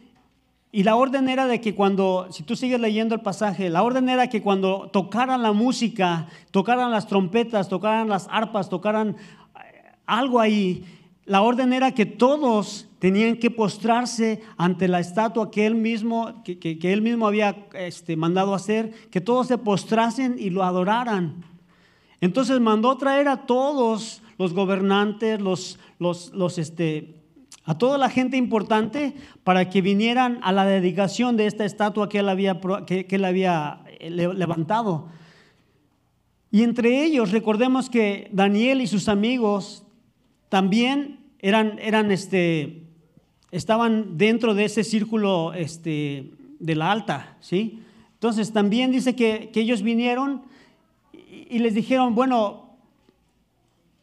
[SPEAKER 1] y la orden era de que cuando, si tú sigues leyendo el pasaje, la orden era que cuando tocaran la música, tocaran las trompetas, tocaran las arpas, tocaran eh, algo ahí, la orden era que todos tenían que postrarse ante la estatua que él mismo, que, él mismo había este, mandado hacer, que todos se postrasen y lo adoraran. Entonces mandó traer a todos los gobernantes, los, los, los este, a toda la gente importante para que vinieran a la dedicación de esta estatua que él había, que había eh, levantado. Y entre ellos, recordemos que Daniel y sus amigos también eran, eran este, estaban dentro de ese círculo este, de la alta, ¿sí? Entonces también dice que, ellos vinieron y, les dijeron, bueno,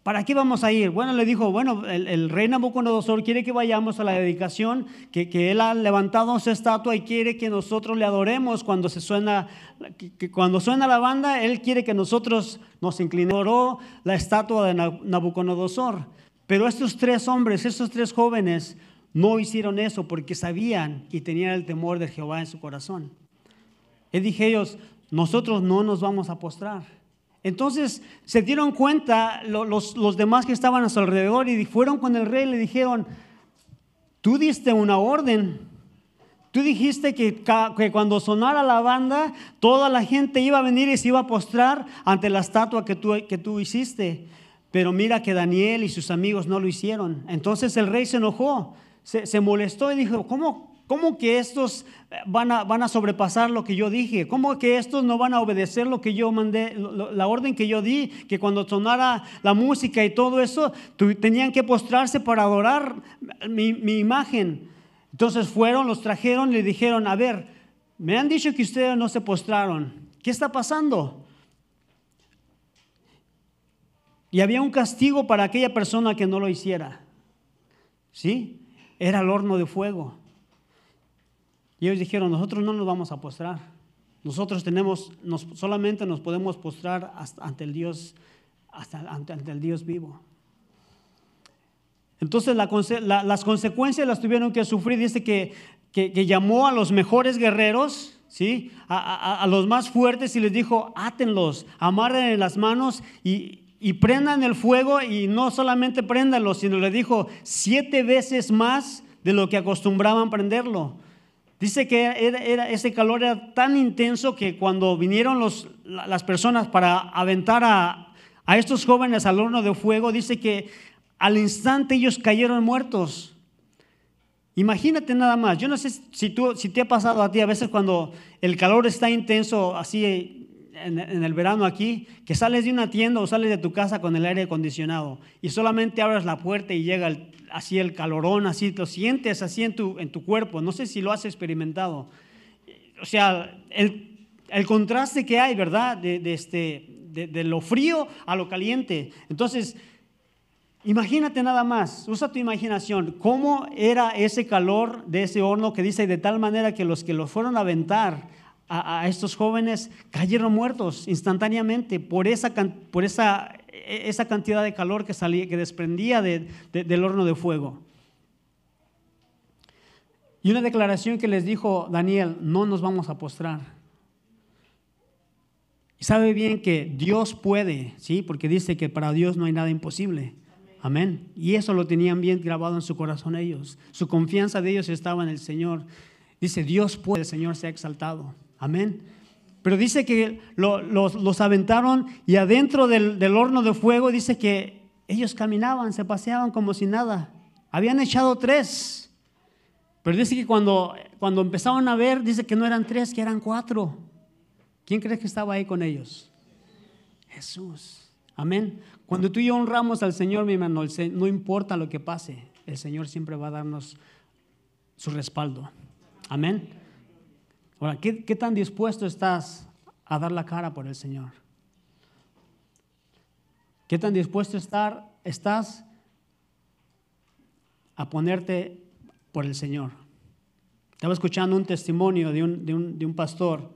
[SPEAKER 1] ¿para qué vamos a ir? Bueno, le dijo, bueno, el, rey Nabucodonosor quiere que vayamos a la dedicación, que, él ha levantado su estatua y quiere que nosotros le adoremos cuando se suena, que, cuando suena la banda, él quiere que nosotros nos inclinemos. la estatua de Nabucodonosor. Pero estos tres hombres, estos tres jóvenes, no hicieron eso porque sabían y tenían el temor de Jehová en su corazón. Y dije ellos, nosotros no nos vamos a postrar. Entonces se dieron cuenta los, los, demás que estaban a su alrededor y fueron con el rey y le dijeron, tú diste una orden. Tú dijiste que, cuando sonara la banda, toda la gente iba a venir y se iba a postrar ante la estatua que tú, que tú hiciste. Pero mira que Daniel y sus amigos no lo hicieron. Entonces el rey se enojó, se, molestó y dijo, ¿cómo, ¿cómo, que estos van a, van a sobrepasar lo que yo dije? ¿Cómo que estos no van a obedecer lo que yo mandé, la orden que yo di? Que cuando sonara la música y todo eso, tenían que postrarse para adorar mi, imagen. Entonces fueron, los trajeron le dijeron, a ver, me han dicho que ustedes no se postraron. ¿Qué está pasando? Y había un castigo para aquella persona que no lo hiciera. ¿Sí? Era el horno de fuego. Y ellos dijeron, nosotros no nos vamos a postrar. Nosotros tenemos, solamente nos podemos postrar ante el Dios, hasta, ante, el Dios vivo. Entonces las consecuencias las tuvieron que sufrir. Dice que, llamó a los mejores guerreros, ¿sí? A, los más fuertes y les dijo, átenlos, amarren las manos y, y prendan el fuego y no solamente préndanlo, sino le dijo siete veces más de lo que acostumbraban prenderlo. Dice que ese calor era tan intenso que cuando vinieron los, las personas para aventar a, a estos jóvenes al horno de fuego, dice que al instante ellos cayeron muertos. Imagínate nada más, yo no sé si, tú, si te ha pasado a ti a veces cuando el calor está intenso, así en, el verano aquí, que sales de una tienda o sales de tu casa con el aire acondicionado y solamente abres la puerta y llega así el calorón, así lo sientes así en tu, en tu cuerpo. No sé si lo has experimentado. O sea, el, el contraste que hay, ¿verdad? De, este, de, lo frío a lo caliente. Entonces, imagínate nada más, usa tu imaginación, cómo era ese calor de ese horno que dice de tal manera que los que lo fueron a aventar a, estos jóvenes cayeron muertos instantáneamente por esa, por esa, esa cantidad de calor que, salía, que desprendía del horno de fuego. Y una declaración que les dijo Daniel, no nos vamos a postrar. Y sabe bien que Dios puede, ¿sí? Porque dice que para Dios no hay nada imposible. Amén. Y eso lo tenían bien grabado en su corazón ellos. Su confianza de ellos estaba en el Señor. Dice, Dios puede, el Señor se exaltado. Amén. Pero dice que los, aventaron y adentro del, horno de fuego dice que ellos caminaban, se paseaban como si nada. Habían echado tres. Pero dice que cuando, cuando empezaron a ver, dice que no eran tres, que eran cuatro. ¿Quién crees que estaba ahí con ellos? Jesús. Amén. Cuando tú y yo honramos al Señor, mi hermano, no importa lo que pase, el Señor siempre va a darnos su respaldo. Amén. Ahora, ¿qué, tan dispuesto estás a dar la cara por el Señor? ¿Qué tan dispuesto estar, estás a ponerte por el Señor? Estaba escuchando un testimonio de un, de un, pastor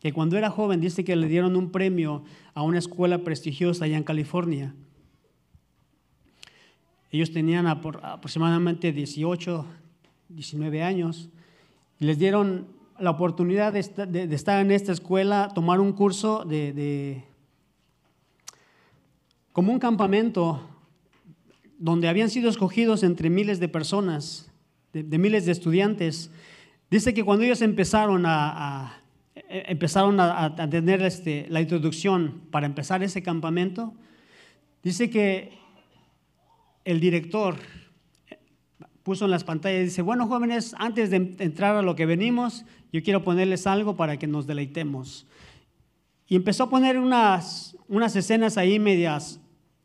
[SPEAKER 1] que cuando era joven dice que le dieron un premio a una escuela prestigiosa allá en California. Ellos tenían aproximadamente 18, 19 años y les dieron la oportunidad de, estar en esta escuela, tomar un curso de, como un campamento donde habían sido escogidos entre miles de personas, de, miles de estudiantes. Dice que cuando ellos empezaron a, empezaron a, tener este, la introducción para empezar ese campamento, dice que el director puso en las pantallas, dice, bueno jóvenes, antes de entrar a lo que venimos, yo quiero ponerles algo para que nos deleitemos. Y empezó a poner unas, unas escenas ahí medias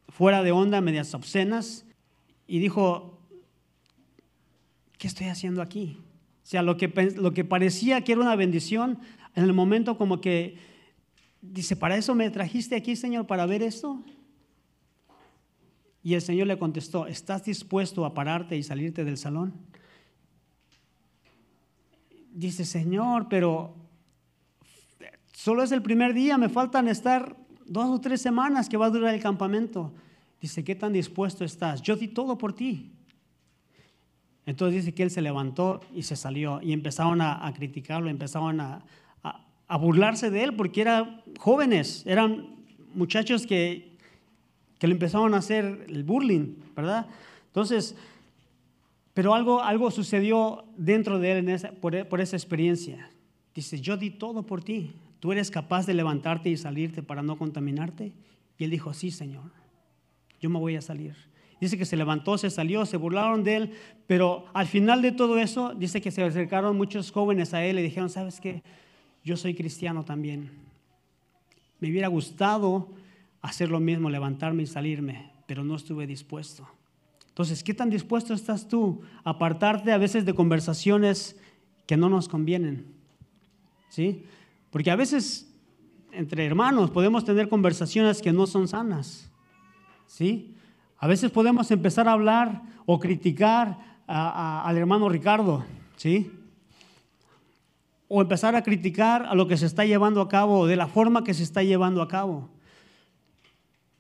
[SPEAKER 1] fuera de onda, medias obscenas, y dijo, ¿qué estoy haciendo aquí? O sea, lo que, lo que parecía que era una bendición, en el momento como que dice, ¿para eso me trajiste aquí, Señor, para ver esto? Y el Señor le contestó, ¿estás dispuesto a pararte y salirte del salón? Dice, Señor, pero solo es el primer día, me faltan estar dos o tres semanas que va a durar el campamento. Dice, ¿qué tan dispuesto estás? Yo di todo por ti. Entonces dice que él se levantó y se salió y empezaron a, criticarlo, empezaron a, a, burlarse de él porque eran jóvenes, eran muchachos que, que le empezaron a hacer el bullying, ¿verdad? Entonces, pero algo, algo sucedió dentro de él por, por esa experiencia. Dice, yo di todo por ti, tú eres capaz de levantarte y salirte para no contaminarte. Y él dijo, sí, Señor, yo me voy a salir. Dice que se levantó, se salió, se burlaron de él, pero al final de todo eso, dice que se acercaron muchos jóvenes a él y dijeron, ¿sabes qué? Yo soy cristiano también. Me hubiera gustado hacer lo mismo, levantarme y salirme, pero no estuve dispuesto. Entonces, ¿qué tan dispuesto estás tú a apartarte a veces de conversaciones que no nos convienen? ¿Sí? Porque a veces entre hermanos podemos tener conversaciones que no son sanas. ¿Sí? A veces podemos empezar a hablar o criticar al hermano Ricardo, ¿sí? O empezar a criticar a lo que se está llevando a cabo, de la forma que se está llevando a cabo.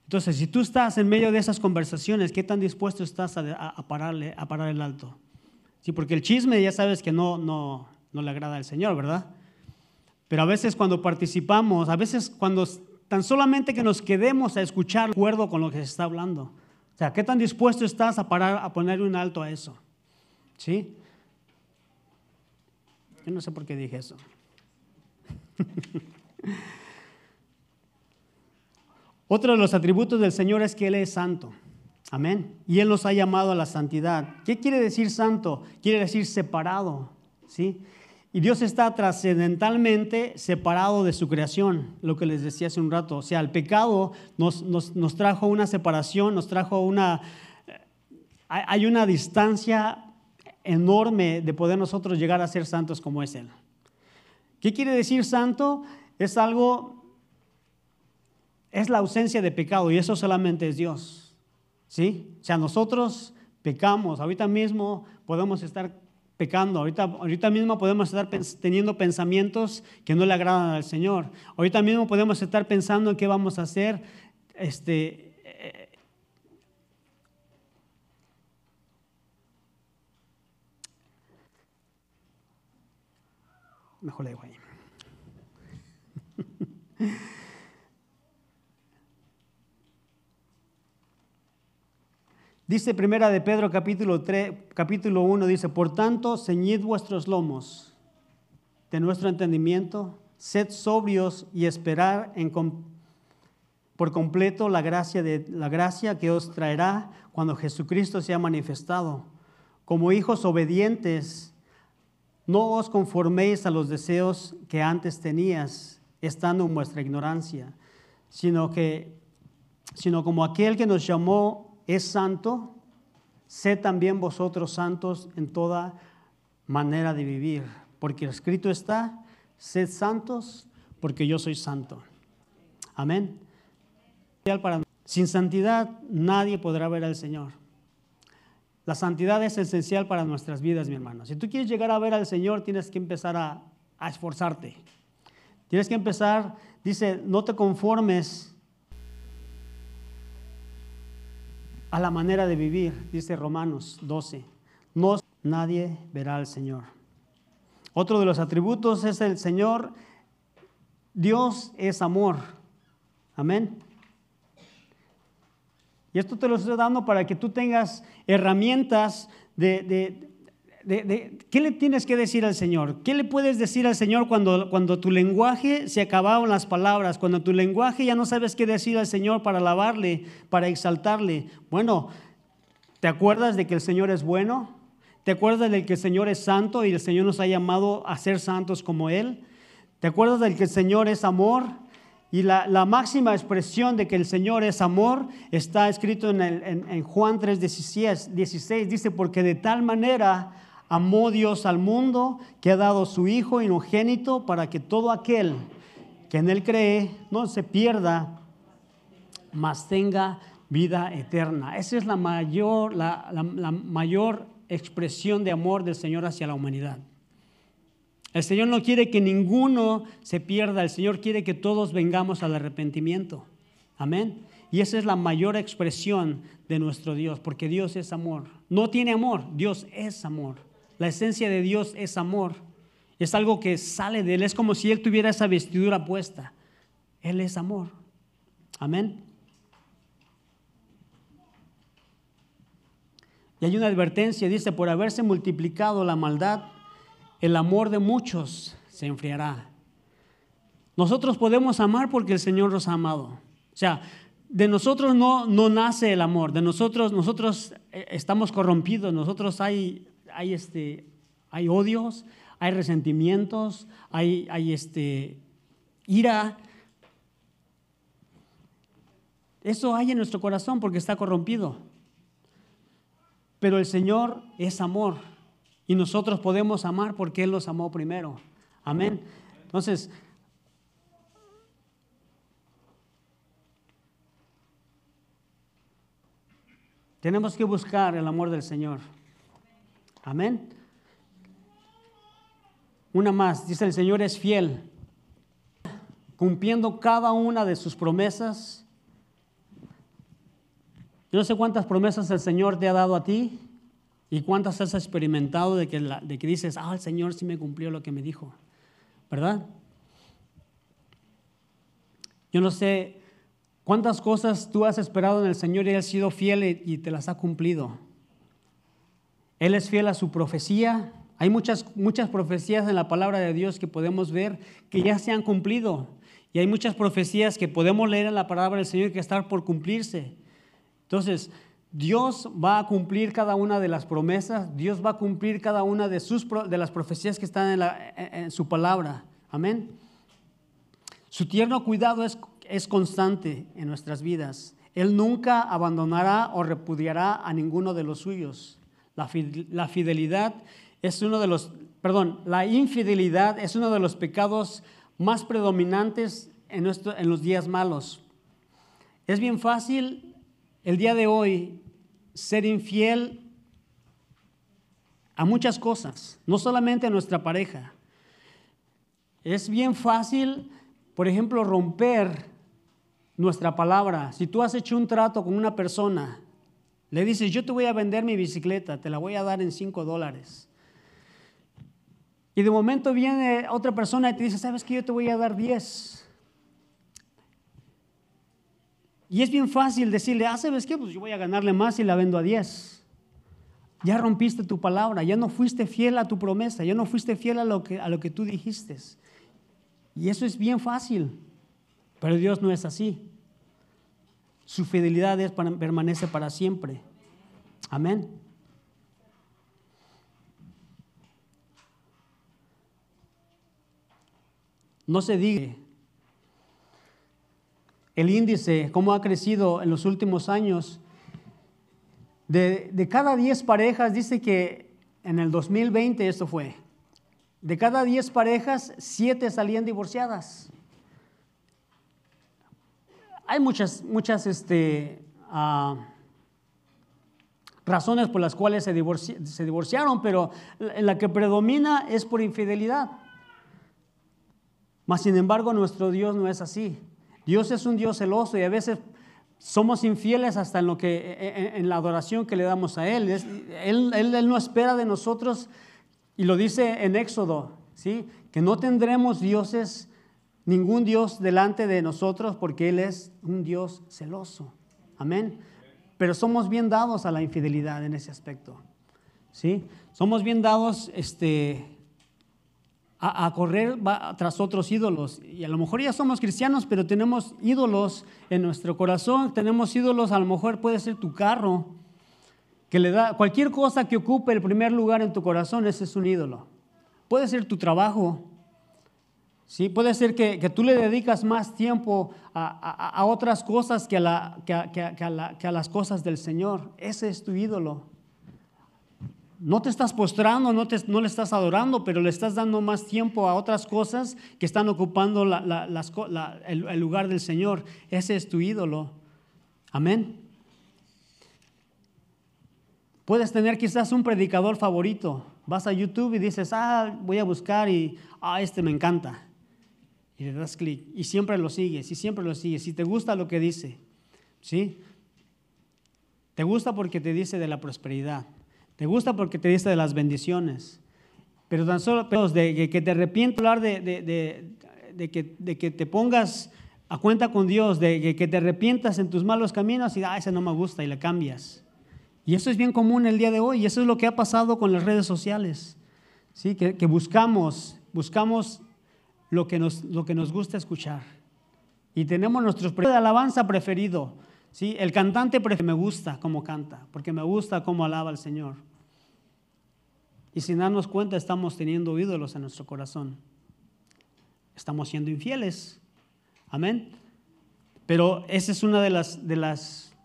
[SPEAKER 1] Entonces, si tú estás en medio de esas conversaciones, ¿qué tan dispuesto estás a, pararle, a parar el alto? Sí, porque el chisme ya sabes que no, no, no le agrada al Señor, ¿verdad? Pero a veces cuando participamos, a veces cuando tan solamente que nos quedemos a escuchar, acuerdo con lo que se está hablando. O sea, ¿qué tan dispuesto estás a parar, a poner un alto a eso? ¿Sí? Yo no sé por qué dije eso. Otro de los atributos del Señor es que Él es santo. Amén. Y Él nos ha llamado a la santidad. ¿Qué quiere decir santo? Quiere decir separado. ¿Sí? Y Dios está trascendentalmente separado de su creación, lo que les decía hace un rato. O sea, el pecado nos, nos, trajo una separación, nos trajo una... Hay una distancia enorme de poder nosotros llegar a ser santos como es Él. ¿Qué quiere decir santo? Es algo, es la ausencia de pecado y eso solamente es Dios. ¿Sí? O sea, nosotros pecamos, ahorita mismo podemos estar pecando. Ahorita, ahorita mismo podemos estar teniendo pensamientos que no le agradan al Señor. Ahorita mismo podemos estar pensando en qué vamos a hacer. Este, eh, mejor le dejo ahí. Dice Primera de Pedro capítulo, 3, capítulo 1, dice, por tanto, ceñid vuestros lomos de nuestro entendimiento, sed sobrios y esperar por completo la gracia, de, la gracia que os traerá cuando Jesucristo sea manifestado. Como hijos obedientes, no os conforméis a los deseos que antes tenías, estando en vuestra ignorancia, sino que sino como aquel que nos llamó es santo, sé también vosotros santos en toda manera de vivir, porque escrito está, sed santos porque yo soy santo. Amén. Sin santidad nadie podrá ver al Señor. La santidad es esencial para nuestras vidas, mi hermano. Si tú quieres llegar a ver al Señor, tienes que empezar a, a esforzarte. Tienes que empezar, dice, no te conformes a la manera de vivir, dice Romanos 12. No, nadie verá al Señor. Otro de los atributos es el Señor. Dios es amor. Amén. Y esto te lo estoy dando para que tú tengas herramientas de, ¿qué le tienes que decir al Señor? ¿Qué le puedes decir al Señor cuando, cuando tu lenguaje se acabaron las palabras? Cuando tu lenguaje ya no sabes qué decir al Señor para alabarle, para exaltarle. Bueno, ¿te acuerdas de que el Señor es bueno? ¿Te acuerdas de que el Señor es santo y el Señor nos ha llamado a ser santos como Él? ¿Te acuerdas de que el Señor es amor? Y la, máxima expresión de que el Señor es amor está escrito en, en, Juan 3, 16, 16. Dice, porque de tal manera amó Dios al mundo que ha dado su Hijo inogénito para que todo aquel que en Él cree no se pierda, mas tenga vida eterna. Esa es la mayor, la, la mayor expresión de amor del Señor hacia la humanidad. El Señor no quiere que ninguno se pierda, el Señor quiere que todos vengamos al arrepentimiento. Amén. Y esa es la mayor expresión de nuestro Dios, porque Dios es amor. No tiene amor, Dios es amor. La esencia de Dios es amor. Es algo que sale de Él, es como si Él tuviera esa vestidura puesta. Él es amor. Amén. Y hay una advertencia, dice, por haberse multiplicado la maldad, el amor de muchos se enfriará. Nosotros podemos amar porque el Señor nos ha amado. O sea, de nosotros no, no nace el amor, de nosotros, nosotros eh, estamos corrompidos, nosotros hay, hay, este, hay odios, hay resentimientos, hay, hay este, ira. Eso hay en nuestro corazón porque está corrompido. Pero el Señor es amor. Y nosotros podemos amar porque Él los amó primero. Amén. Entonces, tenemos que buscar el amor del Señor. Amén. Una más, dice el Señor es fiel, cumpliendo cada una de sus promesas. Yo no sé cuántas promesas el Señor te ha dado a ti, ¿Y cuántas has experimentado de que, de que dices, ah, el Señor sí me cumplió lo que me dijo? ¿Verdad? Yo no sé cuántas cosas tú has esperado en el Señor y Él ha sido fiel y, te las ha cumplido. Él es fiel a su profecía. Hay muchas, muchas profecías en la palabra de Dios que podemos ver que ya se han cumplido. Y hay muchas profecías que podemos leer en la palabra del Señor que están por cumplirse. Entonces, Dios va a cumplir cada una de las promesas, Dios va a cumplir cada una de, sus, de las profecías que están en, su palabra. Amén. Su tierno cuidado es, es constante en nuestras vidas. Él nunca abandonará o repudiará a ninguno de los suyos. La, fidelidad es uno de los, perdón, la infidelidad es uno de los pecados más predominantes en, en los días malos. Es bien fácil el día de hoy ser infiel a muchas cosas, no solamente a nuestra pareja. Es bien fácil, por ejemplo, romper nuestra palabra. Si tú has hecho un trato con una persona, le dices, yo te voy a vender mi bicicleta, te la voy a dar en 5 dólares. Y de momento viene otra persona y te dice, ¿sabes que yo te voy a dar 10? Y es bien fácil decirle, ah, ¿sabes qué? Pues yo voy a ganarle más y la vendo a 10. Ya rompiste tu palabra, ya no fuiste fiel a tu promesa, ya no fuiste fiel a lo que, a lo que tú dijiste. Y eso es bien fácil, pero Dios no es así. Su fidelidad es para, permanece para siempre. Amén. No se diga el índice, cómo ha crecido en los últimos años. De, cada 10 parejas, dice que en el 2020 esto fue, de cada 10 parejas, 7 salían divorciadas. Hay muchas, muchas este, ah, razones por las cuales se, se divorciaron, pero la que predomina es por infidelidad. Mas sin embargo nuestro Dios no es así. Dios es un Dios celoso y a veces somos infieles hasta en, lo que, en, la adoración que le damos a él. él, él. no espera de nosotros, y lo dice en Éxodo, ¿sí? que no tendremos dioses, ningún Dios delante de nosotros porque Él es un Dios celoso. Amén. Pero somos bien dados a la infidelidad en ese aspecto. ¿sí? Somos bien dados este, a, correr tras otros ídolos. Y a lo mejor ya somos cristianos, pero tenemos ídolos en nuestro corazón. Tenemos ídolos, a lo mejor puede ser tu carro, que le da cualquier cosa que ocupe el primer lugar en tu corazón, ese es un ídolo. Puede ser tu trabajo. ¿Sí? Puede ser que, tú le dedicas más tiempo a, otras cosas que a, que a las cosas del Señor. Ese es tu ídolo. No te estás postrando, no, te, no, le estás adorando, pero le estás dando más tiempo a otras cosas que están ocupando el, lugar del Señor. Ese es tu ídolo. Amén. Puedes tener quizás un predicador favorito. Vas a YouTube y dices, ah, voy a buscar y, ah, este me encanta. Y le das clic y siempre lo sigues y siempre lo sigues. Si te gusta lo que dice, ¿sí? Te gusta porque te dice de la prosperidad. Te gusta porque te dice de las bendiciones. Pero tan solo de que te arrepiento hablar de, de, que, de que te pongas a cuenta con Dios, de que te arrepientas en tus malos caminos y, ah, ese no me gusta y le cambias. Y eso es bien común el día de hoy y eso es lo que ha pasado con las redes sociales. ¿sí? Que buscamos, buscamos lo que, nos, lo que nos gusta escuchar. Y tenemos nuestro de alabanza preferido. ¿sí? El cantante me gusta cómo canta, porque me gusta cómo alaba al Señor. Y sin darnos cuenta estamos teniendo ídolos en nuestro corazón. Estamos siendo infieles. Amén. Pero esa es una de las, de las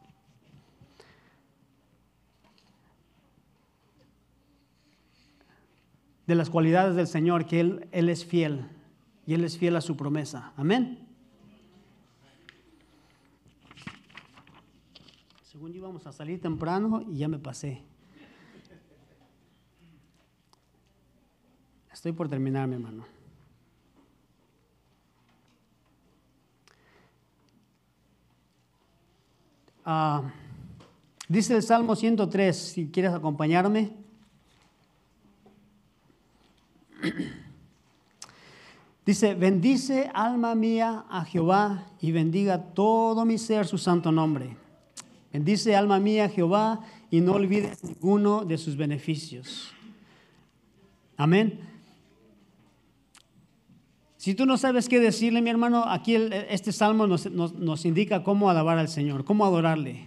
[SPEAKER 1] de las cualidades del Señor, que Él, Él es fiel y Él es fiel a su promesa. Amén. Según íbamos a salir temprano y ya me pasé. Estoy por terminar, mi hermano. Ah, dice el Salmo 103, si quieres acompañarme. Dice, bendice alma mía a Jehová y bendiga todo mi ser su santo nombre. Bendice alma mía Jehová y no olvides ninguno de sus beneficios. Amén. Si tú no sabes qué decirle, mi hermano, aquí este salmo nos, nos indica cómo alabar al Señor, cómo adorarle.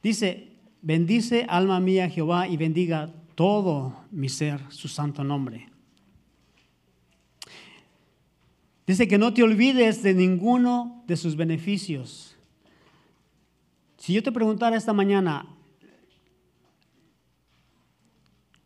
[SPEAKER 1] Dice, bendice alma mía Jehová y bendiga todo mi ser su santo nombre. Dice que no te olvides de ninguno de sus beneficios. Si yo te preguntara esta mañana,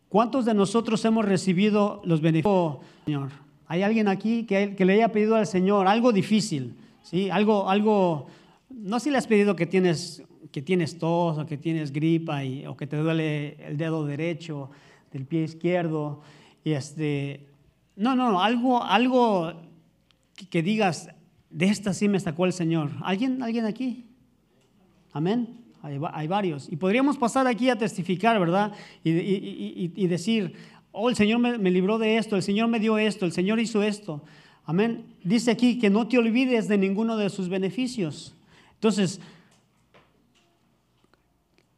[SPEAKER 1] ¿cuántos de nosotros hemos recibido los beneficios Señor? ¿Hay alguien aquí que, le haya pedido al Señor algo difícil? ¿sí? Algo, algo, no si le has pedido que tienes, que tienes tos o que tienes gripa y, o que te duele el dedo derecho del pie izquierdo. Y este, no, no, algo, algo que, digas, de esta sí me sacó el Señor. ¿Alguien, alguien aquí? Amén. Hay, varios. Y podríamos pasar aquí a testificar, ¿verdad? Y, decir, oh, el Señor me, me, libró de esto, el Señor me dio esto, el Señor hizo esto. Amén. Dice aquí que no te olvides de ninguno de sus beneficios. Entonces,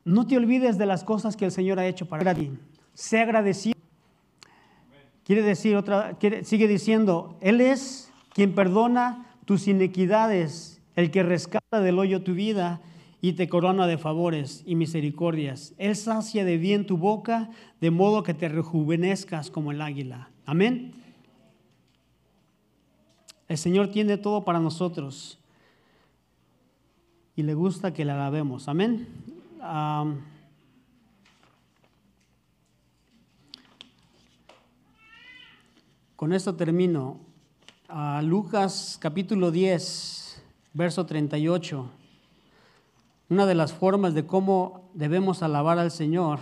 [SPEAKER 1] no te olvides de las cosas que el Señor ha hecho para ti. Sé agradecido. Quiere decir otra, sigue diciendo, Él es quien perdona tus inequidades, el que rescata del hoyo tu vida y te corona de favores y misericordias. Él sacia de bien tu boca, de modo que te rejuvenezcas como el águila. Amén. El Señor tiene todo para nosotros y le gusta que le alabemos. Amén. con esto termino a Lucas capítulo 10, verso 38. Una de las formas de cómo debemos alabar al Señor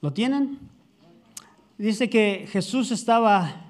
[SPEAKER 1] ¿Lo tienen? Dice que Jesús estaba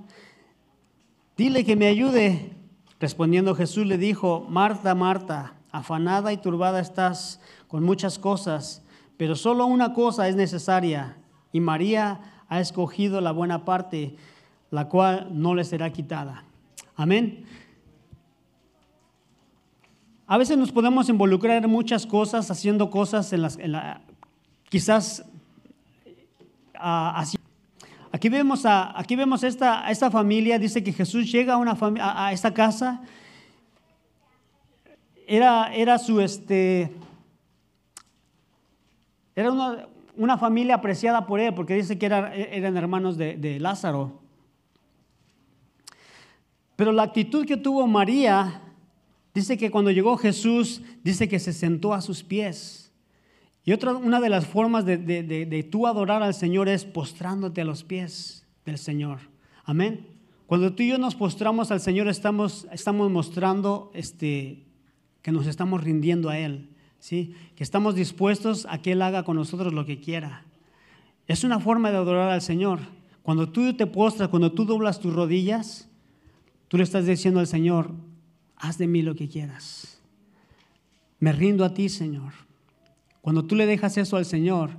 [SPEAKER 1] Dile que me ayude. Respondiendo Jesús le dijo, Marta, Marta, afanada y turbada estás con muchas cosas pero solo una cosa es necesaria y María ha escogido la buena parte, la cual no le será quitada. Amén. A veces nos podemos involucrar en muchas cosas, haciendo cosas en las, quizás así. Aquí vemos a, aquí vemos esta, esta familia, dice que Jesús llega a, una a, a esta casa. Era, era su, este, era una, familia apreciada por él, porque dice que eran hermanos de Lázaro. Pero la actitud que tuvo María, dice que cuando llegó Jesús, dice que se sentó a sus pies. Y otra, una de las formas de, de, de, tú adorar al Señor es postrándote a los pies del Señor. Amén. Cuando tú y yo nos postramos al Señor, estamos, estamos mostrando este, que nos estamos rindiendo a Él. ¿sí? que estamos dispuestos a que Él haga con nosotros lo que quiera. Es una forma de adorar al Señor. Cuando tú te postras, cuando tú doblas tus rodillas, tú le estás diciendo al Señor, haz de mí lo que quieras. Me rindo a ti, Señor. Cuando tú le dejas eso al Señor,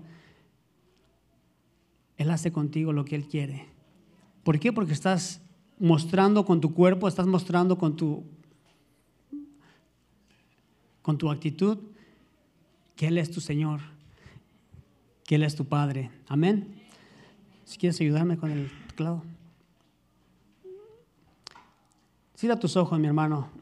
[SPEAKER 1] Él hace contigo lo que Él quiere. ¿Por qué? Porque estás mostrando con tu cuerpo, estás mostrando con tu, con tu actitud que Él es tu Señor, que Él es tu Padre. Amén. Si quieres ayudarme con el teclado. Cierra tus ojos, mi hermano.